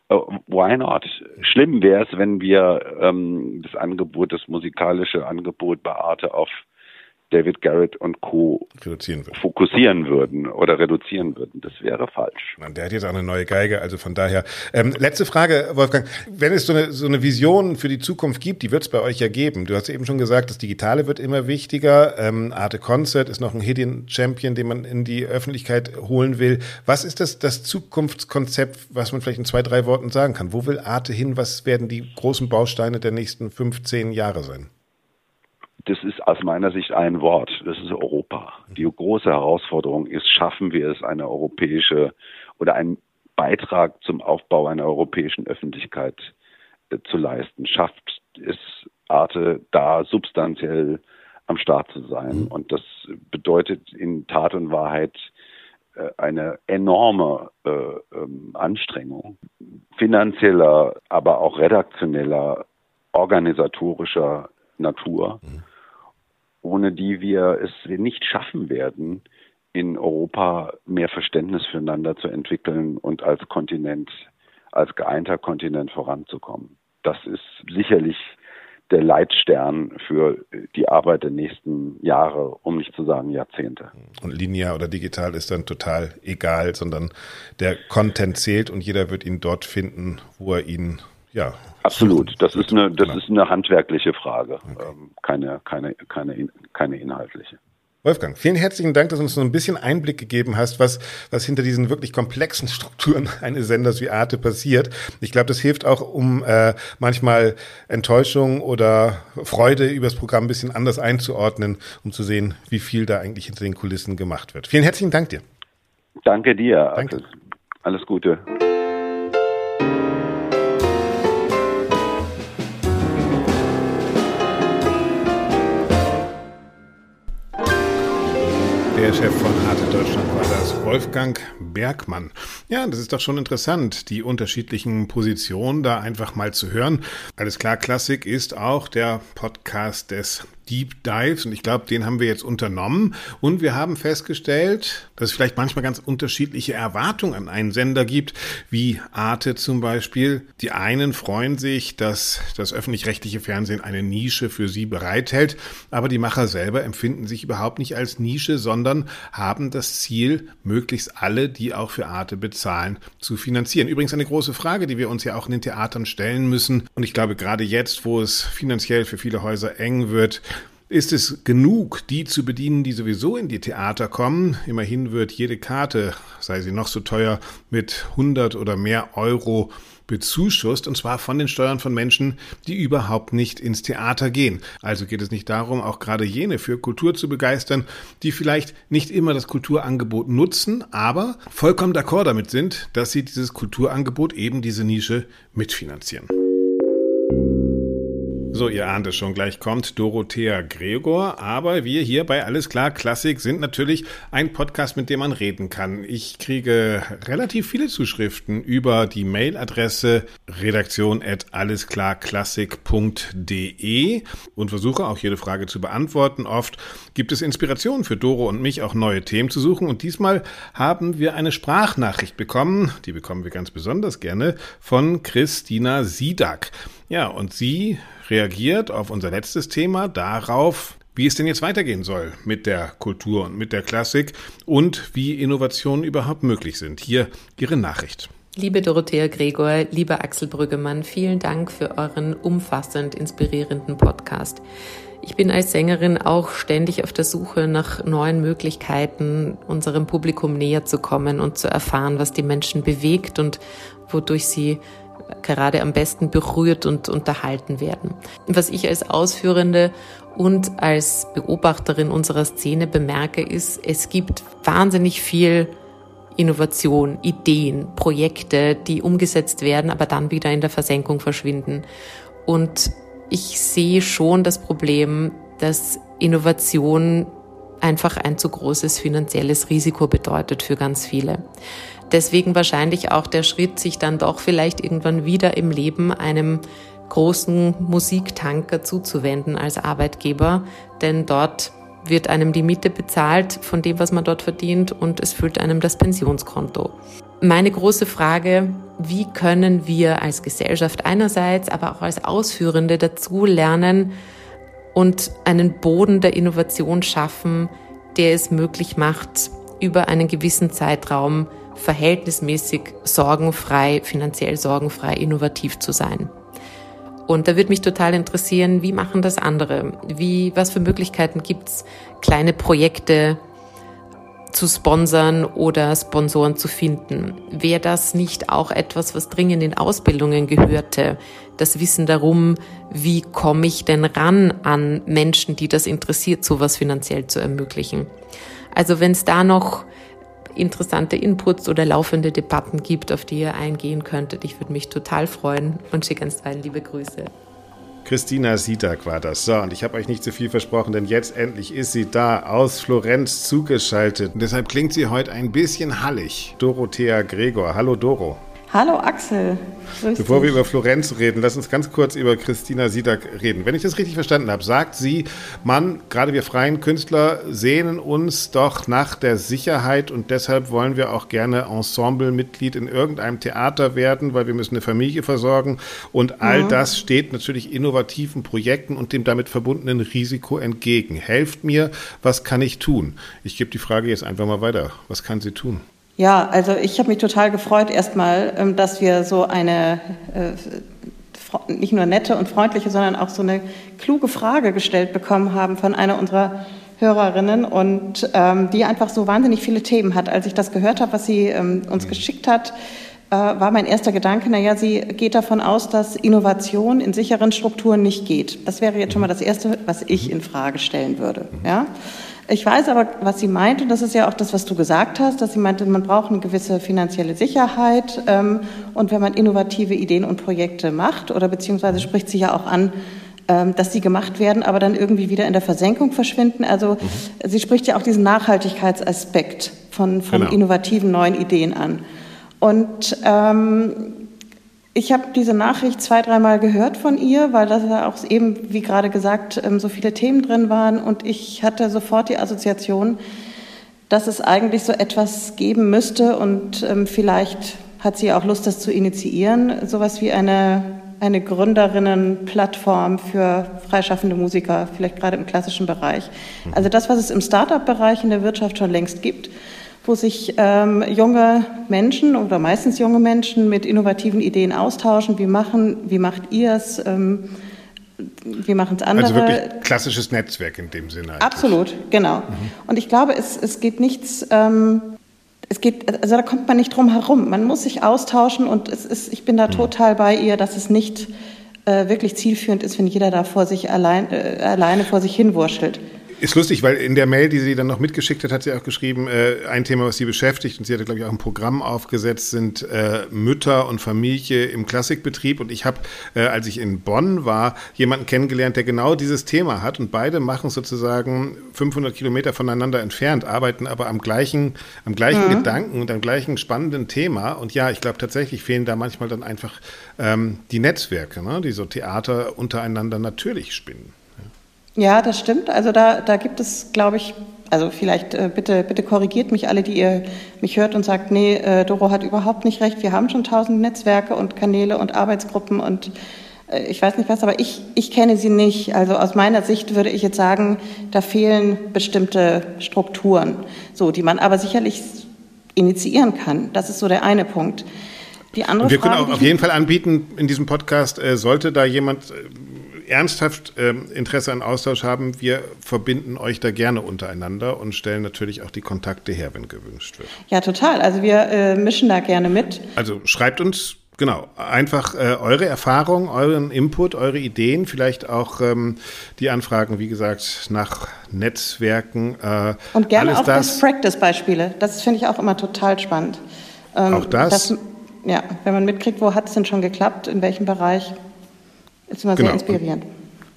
äh, why not? Schlimm wäre es, wenn wir ähm, das Angebot, das musikalische Angebot bei Arte auf David Garrett und Co. reduzieren würden. fokussieren würden oder reduzieren würden. Das wäre falsch. Der hat jetzt auch eine neue Geige, also von daher. Ähm, letzte Frage, Wolfgang. Wenn es so eine, so eine Vision für die Zukunft gibt, die wird es bei euch ja geben. Du hast eben schon gesagt, das Digitale wird immer wichtiger. Ähm, Arte Concert ist noch ein Hidden Champion, den man in die Öffentlichkeit holen will. Was ist das, das Zukunftskonzept, was man vielleicht in zwei, drei Worten sagen kann? Wo will Arte hin? Was werden die großen Bausteine der nächsten 15 Jahre sein? Das ist aus meiner Sicht ein Wort. Das ist Europa. Die große Herausforderung ist, schaffen wir es, eine europäische oder einen Beitrag zum Aufbau einer europäischen Öffentlichkeit äh, zu leisten? Schafft es Arte da substanziell am Start zu sein? Und das bedeutet in Tat und Wahrheit äh, eine enorme äh, ähm, Anstrengung, finanzieller, aber auch redaktioneller, organisatorischer Natur. Mhm ohne die wir es nicht schaffen werden, in Europa mehr Verständnis füreinander zu entwickeln und als Kontinent, als geeinter Kontinent voranzukommen. Das ist sicherlich der Leitstern für die Arbeit der nächsten Jahre, um nicht zu sagen Jahrzehnte. Und linear oder digital ist dann total egal, sondern der Content zählt und jeder wird ihn dort finden, wo er ihn ja. Absolut. Das ist eine, das ist eine handwerkliche Frage, okay. Ähm, keine, keine, keine, keine inhaltliche. Wolfgang, vielen herzlichen Dank, dass du uns so ein bisschen Einblick gegeben hast, was, was hinter diesen wirklich komplexen Strukturen eines Senders wie Arte passiert. Ich glaube, das hilft auch, um äh, manchmal Enttäuschung oder Freude über das Programm ein bisschen anders einzuordnen, um zu sehen, wie viel da eigentlich hinter den Kulissen gemacht wird. Vielen herzlichen Dank dir. Danke dir. Danke. Alles Gute. Der Chef von Arte Deutschland war das, Wolfgang Bergmann. Ja, das ist doch schon interessant, die unterschiedlichen Positionen da einfach mal zu hören. Alles klar, Klassik ist auch der Podcast des Deep Dives und ich glaube, den haben wir jetzt unternommen und wir haben festgestellt, dass es vielleicht manchmal ganz unterschiedliche Erwartungen an einen Sender gibt, wie Arte zum Beispiel. Die einen freuen sich, dass das öffentlich-rechtliche Fernsehen eine Nische für sie bereithält, aber die Macher selber empfinden sich überhaupt nicht als Nische, sondern haben das Ziel, möglichst alle, die auch für Arte bezahlen, zu finanzieren. Übrigens eine große Frage, die wir uns ja auch in den Theatern stellen müssen und ich glaube gerade jetzt, wo es finanziell für viele Häuser eng wird, ist es genug, die zu bedienen, die sowieso in die Theater kommen? Immerhin wird jede Karte, sei sie noch so teuer, mit 100 oder mehr Euro bezuschusst, und zwar von den Steuern von Menschen, die überhaupt nicht ins Theater gehen. Also geht es nicht darum, auch gerade jene für Kultur zu begeistern, die vielleicht nicht immer das Kulturangebot nutzen, aber vollkommen d'accord damit sind, dass sie dieses Kulturangebot eben diese Nische mitfinanzieren. So, ihr ahnt es schon, gleich kommt Dorothea Gregor, aber wir hier bei Alles klar Klassik sind natürlich ein Podcast, mit dem man reden kann. Ich kriege relativ viele Zuschriften über die Mailadresse redaktion@allesklarklassik.de und versuche auch jede Frage zu beantworten. Oft gibt es Inspiration für Doro und mich auch neue Themen zu suchen und diesmal haben wir eine Sprachnachricht bekommen, die bekommen wir ganz besonders gerne von Christina Siedak. Ja, und sie reagiert auf unser letztes Thema darauf, wie es denn jetzt weitergehen soll mit der Kultur und mit der Klassik und wie Innovationen überhaupt möglich sind. Hier Ihre Nachricht. Liebe Dorothea Gregor, lieber Axel Brüggemann, vielen Dank für euren umfassend inspirierenden Podcast. Ich bin als Sängerin auch ständig auf der Suche nach neuen Möglichkeiten, unserem Publikum näher zu kommen und zu erfahren, was die Menschen bewegt und wodurch sie gerade am besten berührt und unterhalten werden. Was ich als Ausführende und als Beobachterin unserer Szene bemerke, ist, es gibt wahnsinnig viel Innovation, Ideen, Projekte, die umgesetzt werden, aber dann wieder in der Versenkung verschwinden. Und ich sehe schon das Problem, dass Innovation einfach ein zu großes finanzielles Risiko bedeutet für ganz viele. Deswegen wahrscheinlich auch der Schritt, sich dann doch vielleicht irgendwann wieder im Leben einem großen Musiktanker zuzuwenden als Arbeitgeber, denn dort wird einem die Miete bezahlt von dem, was man dort verdient und es füllt einem das Pensionskonto. Meine große Frage, wie können wir als Gesellschaft einerseits, aber auch als Ausführende dazu lernen und einen Boden der Innovation schaffen, der es möglich macht, über einen gewissen Zeitraum verhältnismäßig sorgenfrei, finanziell sorgenfrei, innovativ zu sein. Und da würde mich total interessieren, wie machen das andere? Wie, was für Möglichkeiten gibt's, kleine Projekte zu sponsern oder Sponsoren zu finden? Wäre das nicht auch etwas, was dringend in Ausbildungen gehörte? Das Wissen darum, wie komme ich denn ran an Menschen, die das interessiert, sowas finanziell zu ermöglichen? Also wenn es da noch interessante Inputs oder laufende Debatten gibt, auf die ihr eingehen könntet. Ich würde mich total freuen und schicke ganz allen liebe Grüße. Christina Siedak war das. So, und ich habe euch nicht zu viel versprochen, denn jetzt endlich ist sie da aus Florenz zugeschaltet. Und deshalb klingt sie heute ein bisschen hallig. Dorothea Gregor. Hallo Doro. Hallo Axel. Bevor wir über Florenz reden, lass uns ganz kurz über Christina Siedak reden. Wenn ich das richtig verstanden habe, sagt sie, Mann, gerade wir freien Künstler sehnen uns doch nach der Sicherheit und deshalb wollen wir auch gerne Ensemblemitglied in irgendeinem Theater werden, weil wir müssen eine Familie versorgen und all mhm. das steht natürlich innovativen Projekten und dem damit verbundenen Risiko entgegen. Helft mir, was kann ich tun? Ich gebe die Frage jetzt einfach mal weiter. Was kann sie tun? Ja, also ich habe mich total gefreut erstmal, ähm, dass wir so eine äh, nicht nur nette und freundliche, sondern auch so eine kluge Frage gestellt bekommen haben von einer unserer Hörerinnen und ähm, die einfach so wahnsinnig viele Themen hat. Als ich das gehört habe, was sie ähm, uns mhm. geschickt hat, äh, war mein erster Gedanke, naja, sie geht davon aus, dass Innovation in sicheren Strukturen nicht geht. Das wäre jetzt schon mal das Erste, was ich mhm. in Frage stellen würde. Ja? Ich weiß aber, was sie meint, und das ist ja auch das, was du gesagt hast, dass sie meinte, man braucht eine gewisse finanzielle Sicherheit. Ähm, und wenn man innovative Ideen und Projekte macht, oder beziehungsweise spricht sie ja auch an, ähm, dass sie gemacht werden, aber dann irgendwie wieder in der Versenkung verschwinden. Also mhm. sie spricht ja auch diesen Nachhaltigkeitsaspekt von, von genau. innovativen neuen Ideen an. Und ähm, ich habe diese Nachricht zwei, dreimal gehört von ihr, weil da ja auch eben, wie gerade gesagt, ähm, so viele Themen drin waren. Und ich hatte sofort die Assoziation, dass es eigentlich so etwas geben müsste. Und ähm, vielleicht hat sie auch Lust, das zu initiieren. Sowas wie eine, eine Gründerinnenplattform für freischaffende Musiker, vielleicht gerade im klassischen Bereich. Also das, was es im Start-up-Bereich in der Wirtschaft schon längst gibt wo sich ähm, junge Menschen oder meistens junge Menschen mit innovativen Ideen austauschen. Wie machen, wie macht ihr es? Ähm, wie machen es andere? Also wirklich klassisches Netzwerk in dem Sinne. Eigentlich. Absolut, genau. Mhm. Und ich glaube, es, es geht nichts. Ähm, es geht, also da kommt man nicht drum herum. Man muss sich austauschen und es ist, ich bin da mhm. total bei ihr, dass es nicht äh, wirklich zielführend ist, wenn jeder da vor sich allein, äh, alleine vor sich hinwurschtelt. Ist lustig, weil in der Mail, die sie dann noch mitgeschickt hat, hat sie auch geschrieben, äh, ein Thema, was sie beschäftigt, und sie hatte, glaube ich, auch ein Programm aufgesetzt, sind äh, Mütter und Familie im Klassikbetrieb. Und ich habe, äh, als ich in Bonn war, jemanden kennengelernt, der genau dieses Thema hat. Und beide machen sozusagen 500 Kilometer voneinander entfernt, arbeiten aber am gleichen, am gleichen mhm. Gedanken und am gleichen spannenden Thema. Und ja, ich glaube, tatsächlich fehlen da manchmal dann einfach ähm, die Netzwerke, ne, die so Theater untereinander natürlich spinnen. Ja, das stimmt. Also da, da gibt es, glaube ich, also vielleicht äh, bitte, bitte korrigiert mich alle, die ihr mich hört und sagt, nee, äh, Doro hat überhaupt nicht recht. Wir haben schon tausend Netzwerke und Kanäle und Arbeitsgruppen und äh, ich weiß nicht was, aber ich, ich kenne sie nicht. Also aus meiner Sicht würde ich jetzt sagen, da fehlen bestimmte Strukturen, so, die man aber sicherlich initiieren kann. Das ist so der eine Punkt. Die andere wir Frage, können auch auf jeden Fall anbieten in diesem Podcast, äh, sollte da jemand äh, ernsthaft äh, Interesse an Austausch haben, wir verbinden euch da gerne untereinander und stellen natürlich auch die Kontakte her, wenn gewünscht wird. Ja, total. Also wir äh, mischen da gerne mit. Also schreibt uns Genau, einfach äh, eure Erfahrungen, euren Input, eure Ideen, vielleicht auch ähm, die Anfragen, wie gesagt, nach Netzwerken. Äh, und gerne auch Best-Practice-Beispiele. Das finde ich auch immer total spannend. Ähm, auch das? Dass, ja, wenn man mitkriegt, wo hat es denn schon geklappt, in welchem Bereich. Ist immer genau. sehr inspirierend.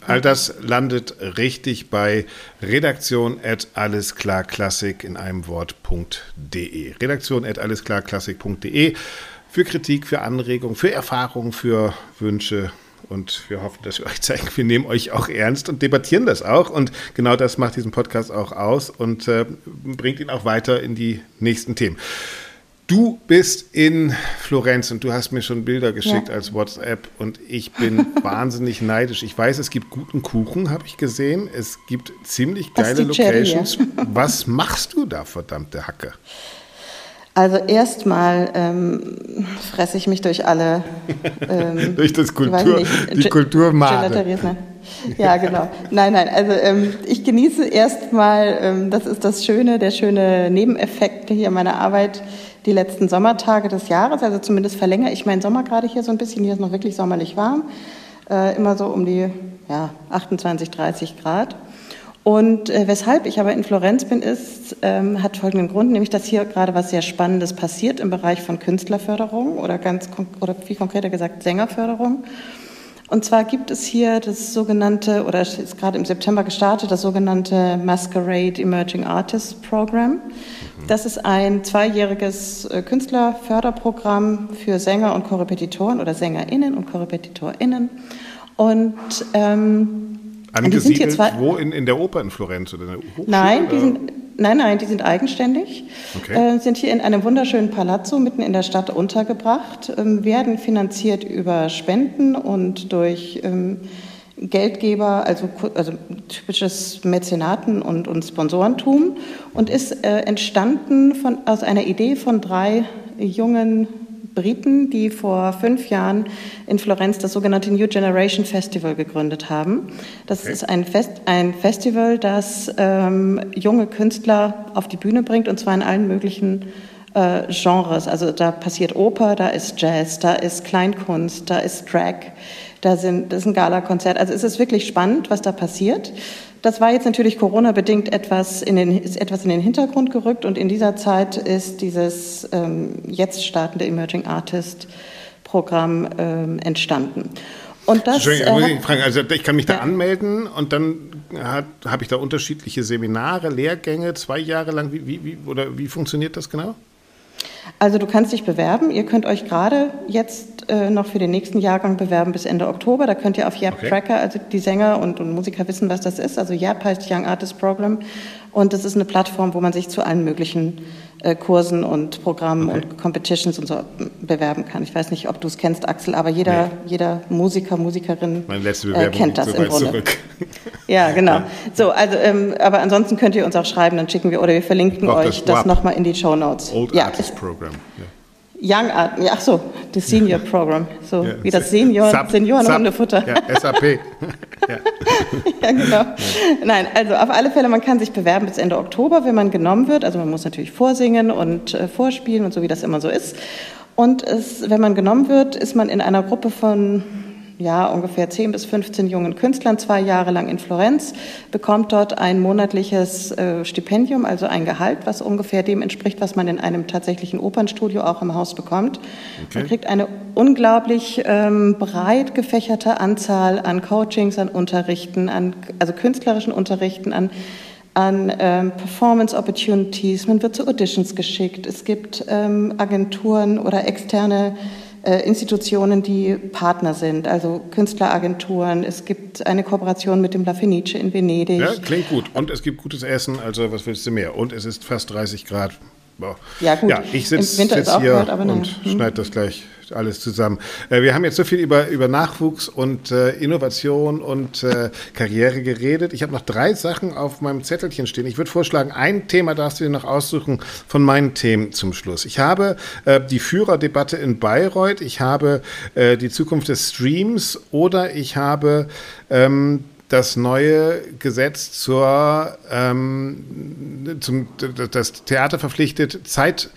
All das landet richtig bei redaktion at allesklarklassik in einem Wort.de. Redaktion at allesklarklassik.de für Kritik, für Anregungen, für Erfahrungen, für Wünsche. Und wir hoffen, dass wir euch zeigen, wir nehmen euch auch ernst und debattieren das auch. Und genau das macht diesen Podcast auch aus und äh, bringt ihn auch weiter in die nächsten Themen. Du bist in Florenz und du hast mir schon Bilder geschickt ja. als WhatsApp und ich bin wahnsinnig neidisch. Ich weiß, es gibt guten Kuchen, habe ich gesehen. Es gibt ziemlich geile Locations. Was machst du da, verdammte Hacke? Also erstmal ähm, fresse ich mich durch alle ähm, durch das Kultur, nicht, die Kulturmade. Ja, genau. Nein, nein. Also ähm, ich genieße erstmal, ähm, das ist das Schöne, der schöne Nebeneffekt hier meiner Arbeit die letzten Sommertage des Jahres. Also zumindest verlängere ich meinen Sommer gerade hier so ein bisschen. Hier ist noch wirklich sommerlich warm. Äh, immer so um die ja, 28, 30 Grad. Und äh, weshalb ich aber in Florenz bin, ist, ähm, hat folgenden Grund, nämlich dass hier gerade was sehr Spannendes passiert im Bereich von Künstlerförderung oder ganz oder viel konkreter gesagt Sängerförderung. Und zwar gibt es hier das sogenannte, oder ist gerade im September gestartet, das sogenannte Masquerade Emerging Artists Program. Das ist ein zweijähriges äh, Künstlerförderprogramm für Sänger und Korrepetitoren oder SängerInnen und KorrepetitorInnen. Und ähm, Angesiedelt wo? In, in der Oper in Florenz oder in der Hochschule? Nein, die sind, nein, nein, die sind eigenständig, okay. äh, sind hier in einem wunderschönen Palazzo mitten in der Stadt untergebracht, ähm, werden finanziert über Spenden und durch ähm, Geldgeber, also, also typisches Mäzenaten und, und Sponsorentum und ist äh, entstanden von, aus einer Idee von drei jungen Briten, die vor fünf Jahren in Florenz das sogenannte New Generation Festival gegründet haben. Das okay. ist ein, Fest, ein Festival, das ähm, junge Künstler auf die Bühne bringt, und zwar in allen möglichen äh, Genres. Also da passiert Oper, da ist Jazz, da ist Kleinkunst, da ist Drag, da sind, das ist ein Gala-Konzert. Also es ist wirklich spannend, was da passiert. Das war jetzt natürlich Corona-bedingt etwas in, den, ist etwas in den Hintergrund gerückt und in dieser Zeit ist dieses ähm, jetzt startende Emerging Artist Programm ähm, entstanden. Und das, Entschuldigung, muss ich fragen, also ich kann mich da anmelden und dann habe ich da unterschiedliche Seminare, Lehrgänge, zwei Jahre lang. Wie, wie, wie, oder wie funktioniert das genau? Also du kannst dich bewerben. Ihr könnt euch gerade jetzt äh, noch für den nächsten Jahrgang bewerben bis Ende Oktober. Da könnt ihr auf Yap okay. Tracker, also die Sänger und, und, Musiker wissen, was das ist. Also Yap heißt Young Artist Program und das ist eine Plattform, wo man sich zu allen möglichen äh, Kursen und Programmen okay. und Competitions und so bewerben kann. Ich weiß nicht, ob du es kennst, Axel, aber jeder, nee. jeder Musiker, Musikerin äh, kennt das so im Grunde. Zurück. Ja, genau. Ja. So, also, ähm, aber ansonsten könnt ihr uns auch schreiben, dann schicken wir oder wir verlinken Auch euch das, das nochmal in die Show Notes. Old ja, Artist Program. Ja. Young Art, ach so, das Senior Program, so ja, wie das Senior, Sub, Seniorenhundefutter. Ja, SAP. ja. ja, genau. Nein, also auf alle Fälle, man kann sich bewerben bis Ende Oktober, wenn man genommen wird. Also man muss natürlich vorsingen und äh, vorspielen und so, wie das immer so ist. Und es, wenn man genommen wird, ist man in einer Gruppe von ja, ungefähr 10 bis 15 jungen Künstlern, zwei Jahre lang in Florenz, bekommt dort ein monatliches äh, Stipendium, also ein Gehalt, was ungefähr dem entspricht, was man in einem tatsächlichen Opernstudio auch im Haus bekommt. Okay. Man kriegt eine unglaublich ähm, breit gefächerte Anzahl an Coachings, an Unterrichten, an, also künstlerischen Unterrichten, an an ähm, Performance Opportunities, man wird zu Auditions geschickt, es gibt ähm, Agenturen oder externe Institutionen, die Partner sind, also Künstleragenturen. Es gibt eine Kooperation mit dem La Fenice in Venedig. Ja, klingt gut. Und es gibt gutes Essen, also was willst du mehr? Und es ist fast 30 Grad. Ja, gut. Ja, ich sitze sitz hier gehört, und hm. schneide das gleich alles zusammen. Äh, wir haben jetzt so viel über, über Nachwuchs und äh, Innovation und äh, Karriere geredet. Ich habe noch drei Sachen auf meinem Zettelchen stehen. Ich würde vorschlagen, ein Thema darfst du dir noch aussuchen von meinen Themen zum Schluss. Ich habe äh, die Führerdebatte in Bayreuth, ich habe äh, die Zukunft des Streams oder ich habe ähm, das neue Gesetz zur ähm, zum das Theater verpflichtet Zeit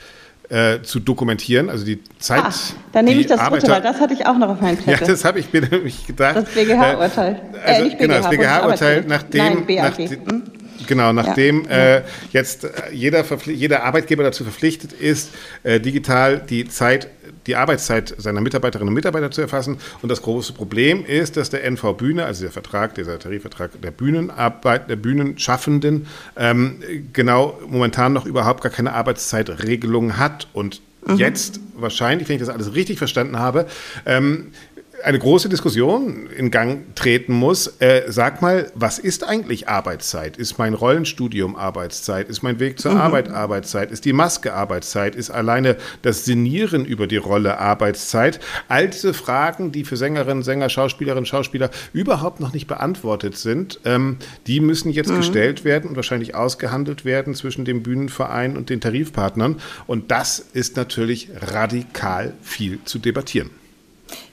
äh, zu dokumentieren, also die Zeit. Ah, dann nehme ich das Arbeiter, dritte, weil das hatte ich auch noch auf meinem Zettel. Ja, das habe ich mir nämlich gedacht. Das BGH-Urteil. Äh, also, äh, nicht BGH, genau, das BGH-Urteil, nachdem. Nein. Nach, hm? Genau, nachdem ja. äh, jetzt jeder, jeder Arbeitgeber dazu verpflichtet ist, äh, digital die Zeit die Arbeitszeit seiner Mitarbeiterinnen und Mitarbeiter zu erfassen. Und das große Problem ist, dass der NV Bühne, also der Vertrag, dieser Tarifvertrag der Bühnenarbeit, der Bühnenschaffenden, ähm, genau momentan noch überhaupt gar keine Arbeitszeitregelung hat und mhm. jetzt wahrscheinlich, wenn ich das alles richtig verstanden habe, ähm, eine große Diskussion in Gang treten muss. Äh, sag mal, was ist eigentlich Arbeitszeit? Ist mein Rollenstudium Arbeitszeit? Ist mein Weg zur mhm. Arbeit Arbeitszeit? Ist die Maske Arbeitszeit? Ist alleine das Sinnieren über die Rolle Arbeitszeit? All diese Fragen, die für Sängerinnen, Sänger, Schauspielerinnen, Schauspieler überhaupt noch nicht beantwortet sind, ähm, die müssen jetzt mhm. gestellt werden und wahrscheinlich ausgehandelt werden zwischen dem Bühnenverein und den Tarifpartnern. Und das ist natürlich radikal viel zu debattieren.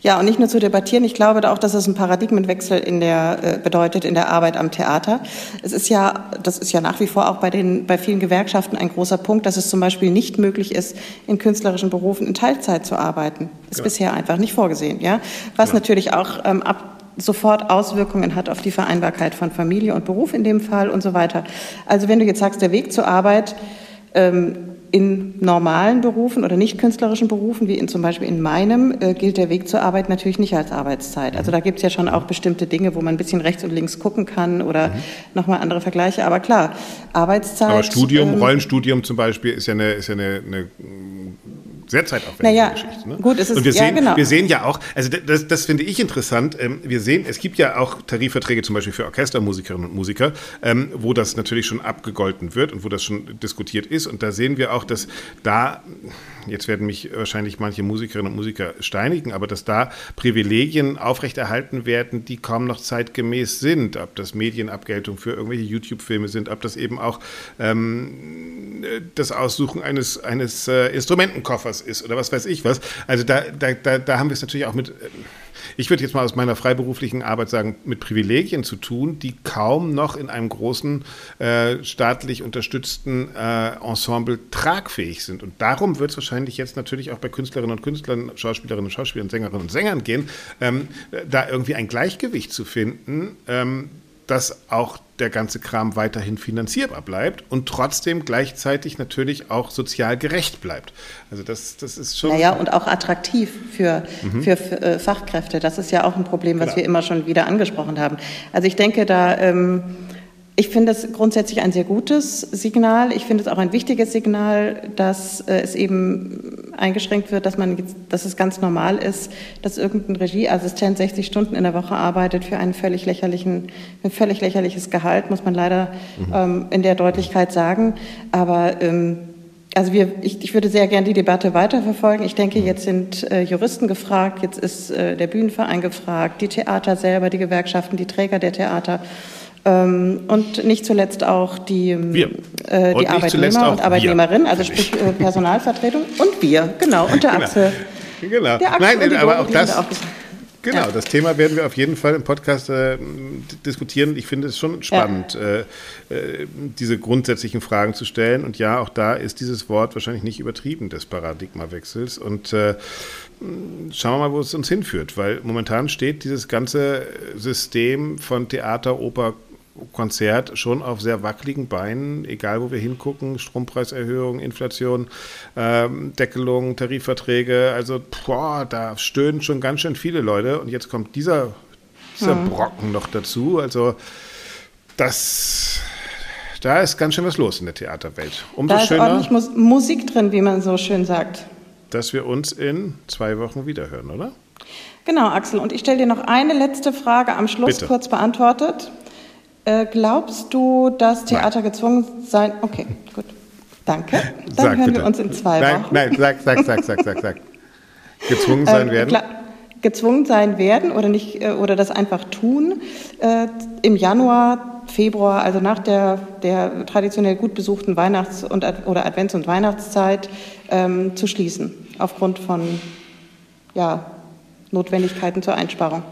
Ja, und nicht nur zu debattieren. Ich glaube auch, dass es einen Paradigmenwechsel in der, äh, bedeutet in der Arbeit am Theater. Es ist ja, das ist ja nach wie vor auch bei den, bei vielen Gewerkschaften ein großer Punkt, dass es zum Beispiel nicht möglich ist, in künstlerischen Berufen in Teilzeit zu arbeiten. Ist ja. bisher einfach nicht vorgesehen, ja. Was ja. natürlich auch ähm, ab, sofort Auswirkungen hat auf die Vereinbarkeit von Familie und Beruf in dem Fall und so weiter. Also wenn du jetzt sagst, der Weg zur Arbeit, ähm, in normalen Berufen oder nicht künstlerischen Berufen, wie in, zum Beispiel in meinem, äh, gilt der Weg zur Arbeit natürlich nicht als Arbeitszeit. Also da gibt es ja schon auch bestimmte Dinge, wo man ein bisschen rechts und links gucken kann oder mhm. nochmal andere Vergleiche. Aber klar, Arbeitszeit. Aber Studium, ähm, Rollenstudium zum Beispiel ist ja eine, ist ja eine, eine sehr zeitaufwendige naja, Geschichte. Ne? Gut, es ist, und wir ja, sehen, genau. wir sehen ja auch, also das, das finde ich interessant, ähm, wir sehen, es gibt ja auch Tarifverträge zum Beispiel für Orchestermusikerinnen und Musiker, ähm, wo das natürlich schon abgegolten wird und wo das schon diskutiert ist. Und da sehen wir auch, dass da jetzt werden mich wahrscheinlich manche Musikerinnen und Musiker steinigen, aber dass da Privilegien aufrechterhalten werden, die kaum noch zeitgemäß sind. Ob das Medienabgeltung für irgendwelche YouTube-Filme sind, ob das eben auch ähm, das Aussuchen eines, eines äh, Instrumentenkoffers ist oder was weiß ich was. Also da, da, da, da haben wir es natürlich auch mit, äh, ich würde jetzt mal aus meiner freiberuflichen Arbeit sagen, mit Privilegien zu tun, die kaum noch in einem großen äh, staatlich unterstützten äh, Ensemble tragfähig sind. Und darum wird es wahrscheinlich jetzt natürlich auch bei Künstlerinnen und Künstlern, Schauspielerinnen und Schauspielern, Sängerinnen und Sängern gehen, ähm, da irgendwie ein Gleichgewicht zu finden, ähm, dass auch der ganze Kram weiterhin finanzierbar bleibt und trotzdem gleichzeitig natürlich auch sozial gerecht bleibt. Also das, das ist schon. Naja, und auch attraktiv für, mhm. für, für äh, Fachkräfte. Das ist ja auch ein Problem, was Klar. wir immer schon wieder angesprochen haben. Also ich denke, da ähm, ich finde es grundsätzlich ein sehr gutes Signal. Ich finde es auch ein wichtiges Signal, dass äh, es eben eingeschränkt wird, dass man, dass es ganz normal ist, dass irgendein Regieassistent 60 Stunden in der Woche arbeitet für einen völlig lächerlichen, ein völlig lächerliches Gehalt, muss man leider mhm. ähm, in der Deutlichkeit sagen. Aber ähm, also wir, ich, ich würde sehr gerne die Debatte weiterverfolgen. Ich denke, jetzt sind äh, Juristen gefragt, jetzt ist äh, der Bühnenverein gefragt, die Theater selber, die Gewerkschaften, die Träger der Theater. Ähm, und nicht zuletzt auch die, ähm, äh, die Arbeitnehmer und Arbeitnehmerinnen, also sprich äh, Personalvertretung und wir, genau, und der genau. Axel. Genau. Der Axel Nein, aber auch das. Auch Genau, ja. das Thema werden wir auf jeden Fall im Podcast äh, diskutieren. Ich finde es schon spannend, ja. äh, äh, diese grundsätzlichen Fragen zu stellen. Und ja, auch da ist dieses Wort wahrscheinlich nicht übertrieben des Paradigmawechsels. Und äh, schauen wir mal, wo es uns hinführt, weil momentan steht dieses ganze System von Theater, Oper, Konzert schon auf sehr wackeligen Beinen, egal wo wir hingucken, Strompreiserhöhung, Inflation, ähm, Deckelung, Tarifverträge, also boah, da stöhnen schon ganz schön viele Leute und jetzt kommt dieser, dieser mhm. Brocken noch dazu, also das, da ist ganz schön was los in der Theaterwelt. Umso da ist schöner, ordentlich Mus Musik drin, wie man so schön sagt. Dass wir uns in zwei Wochen wiederhören, oder? Genau, Axel. Und ich stelle dir noch eine letzte Frage am Schluss Bitte. kurz beantwortet. Äh, glaubst du, dass Theater nein. gezwungen sein? Okay, gut. Danke. Dann sag hören bitte. wir uns in zwei nein, Wochen. Nein, sag, sag, sag, sag, sag, sag. Gezwungen sein ähm, werden? gezwungen sein werden oder nicht äh, oder das einfach tun äh, im Januar, Februar, also nach der, der traditionell gut besuchten Weihnachts- und oder Advents- und Weihnachtszeit ähm, zu schließen aufgrund von ja, Notwendigkeiten zur Einsparung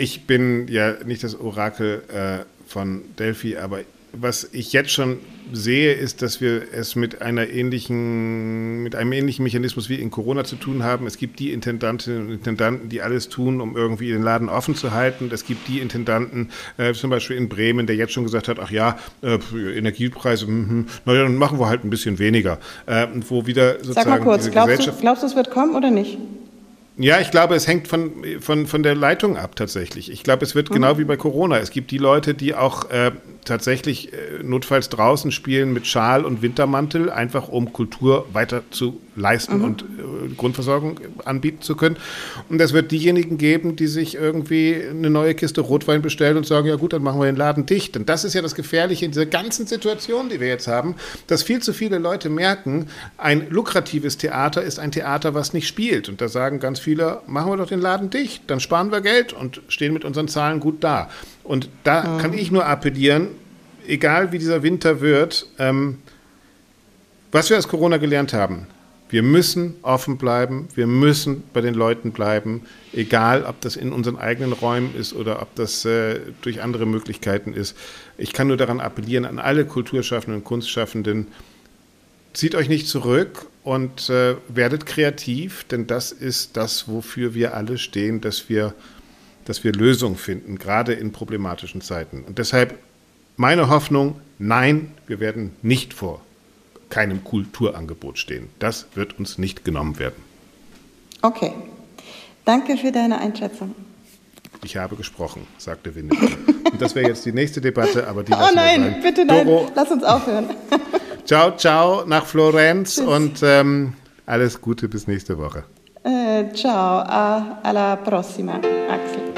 ich bin ja nicht das Orakel äh, von Delphi, aber was ich jetzt schon sehe, ist, dass wir es mit einer ähnlichen, mit einem ähnlichen Mechanismus wie in Corona zu tun haben. Es gibt die Intendantinnen und Intendanten, die alles tun, um irgendwie den Laden offen zu halten. Es gibt die Intendanten, äh, zum Beispiel in Bremen, der jetzt schon gesagt hat, ach ja, äh, Energiepreise, mh, naja, dann machen wir halt ein bisschen weniger. Äh, wo wieder sozusagen Sag mal kurz, glaubst du, glaubst du, es wird kommen oder nicht? Ja, ich glaube, es hängt von, von, von der Leitung ab tatsächlich. Ich glaube, es wird mhm. genau wie bei Corona. Es gibt die Leute, die auch äh, tatsächlich äh, notfalls draußen spielen mit Schal und Wintermantel, einfach um Kultur weiter zu leisten mhm. und äh, Grundversorgung anbieten zu können. Und es wird diejenigen geben, die sich irgendwie eine neue Kiste Rotwein bestellen und sagen, ja gut, dann machen wir den Laden dicht. Und das ist ja das Gefährliche in dieser ganzen Situation, die wir jetzt haben, dass viel zu viele Leute merken, ein lukratives Theater ist ein Theater, was nicht spielt. Und da sagen ganz viele, machen wir doch den Laden dicht, dann sparen wir Geld und stehen mit unseren Zahlen gut da. Und da mhm. kann ich nur appellieren, egal wie dieser Winter wird, ähm, was wir aus Corona gelernt haben, wir müssen offen bleiben, wir müssen bei den Leuten bleiben, egal ob das in unseren eigenen Räumen ist oder ob das äh, durch andere Möglichkeiten ist. Ich kann nur daran appellieren, an alle Kulturschaffenden und Kunstschaffenden, zieht euch nicht zurück und äh, werdet kreativ, denn das ist das, wofür wir alle stehen, dass wir, dass wir Lösungen finden, gerade in problematischen Zeiten. Und deshalb meine Hoffnung, nein, wir werden nicht vor keinem Kulturangebot stehen. Das wird uns nicht genommen werden. Okay. Danke für deine Einschätzung. Ich habe gesprochen, sagte Winnetou. Und das wäre jetzt die nächste Debatte, aber die Oh nein, bitte nein, Doro, lass uns aufhören. Ciao, ciao nach Florenz Tschüss. und ähm, alles Gute bis nächste Woche. Eh, ciao, a, alla prossima, Axel.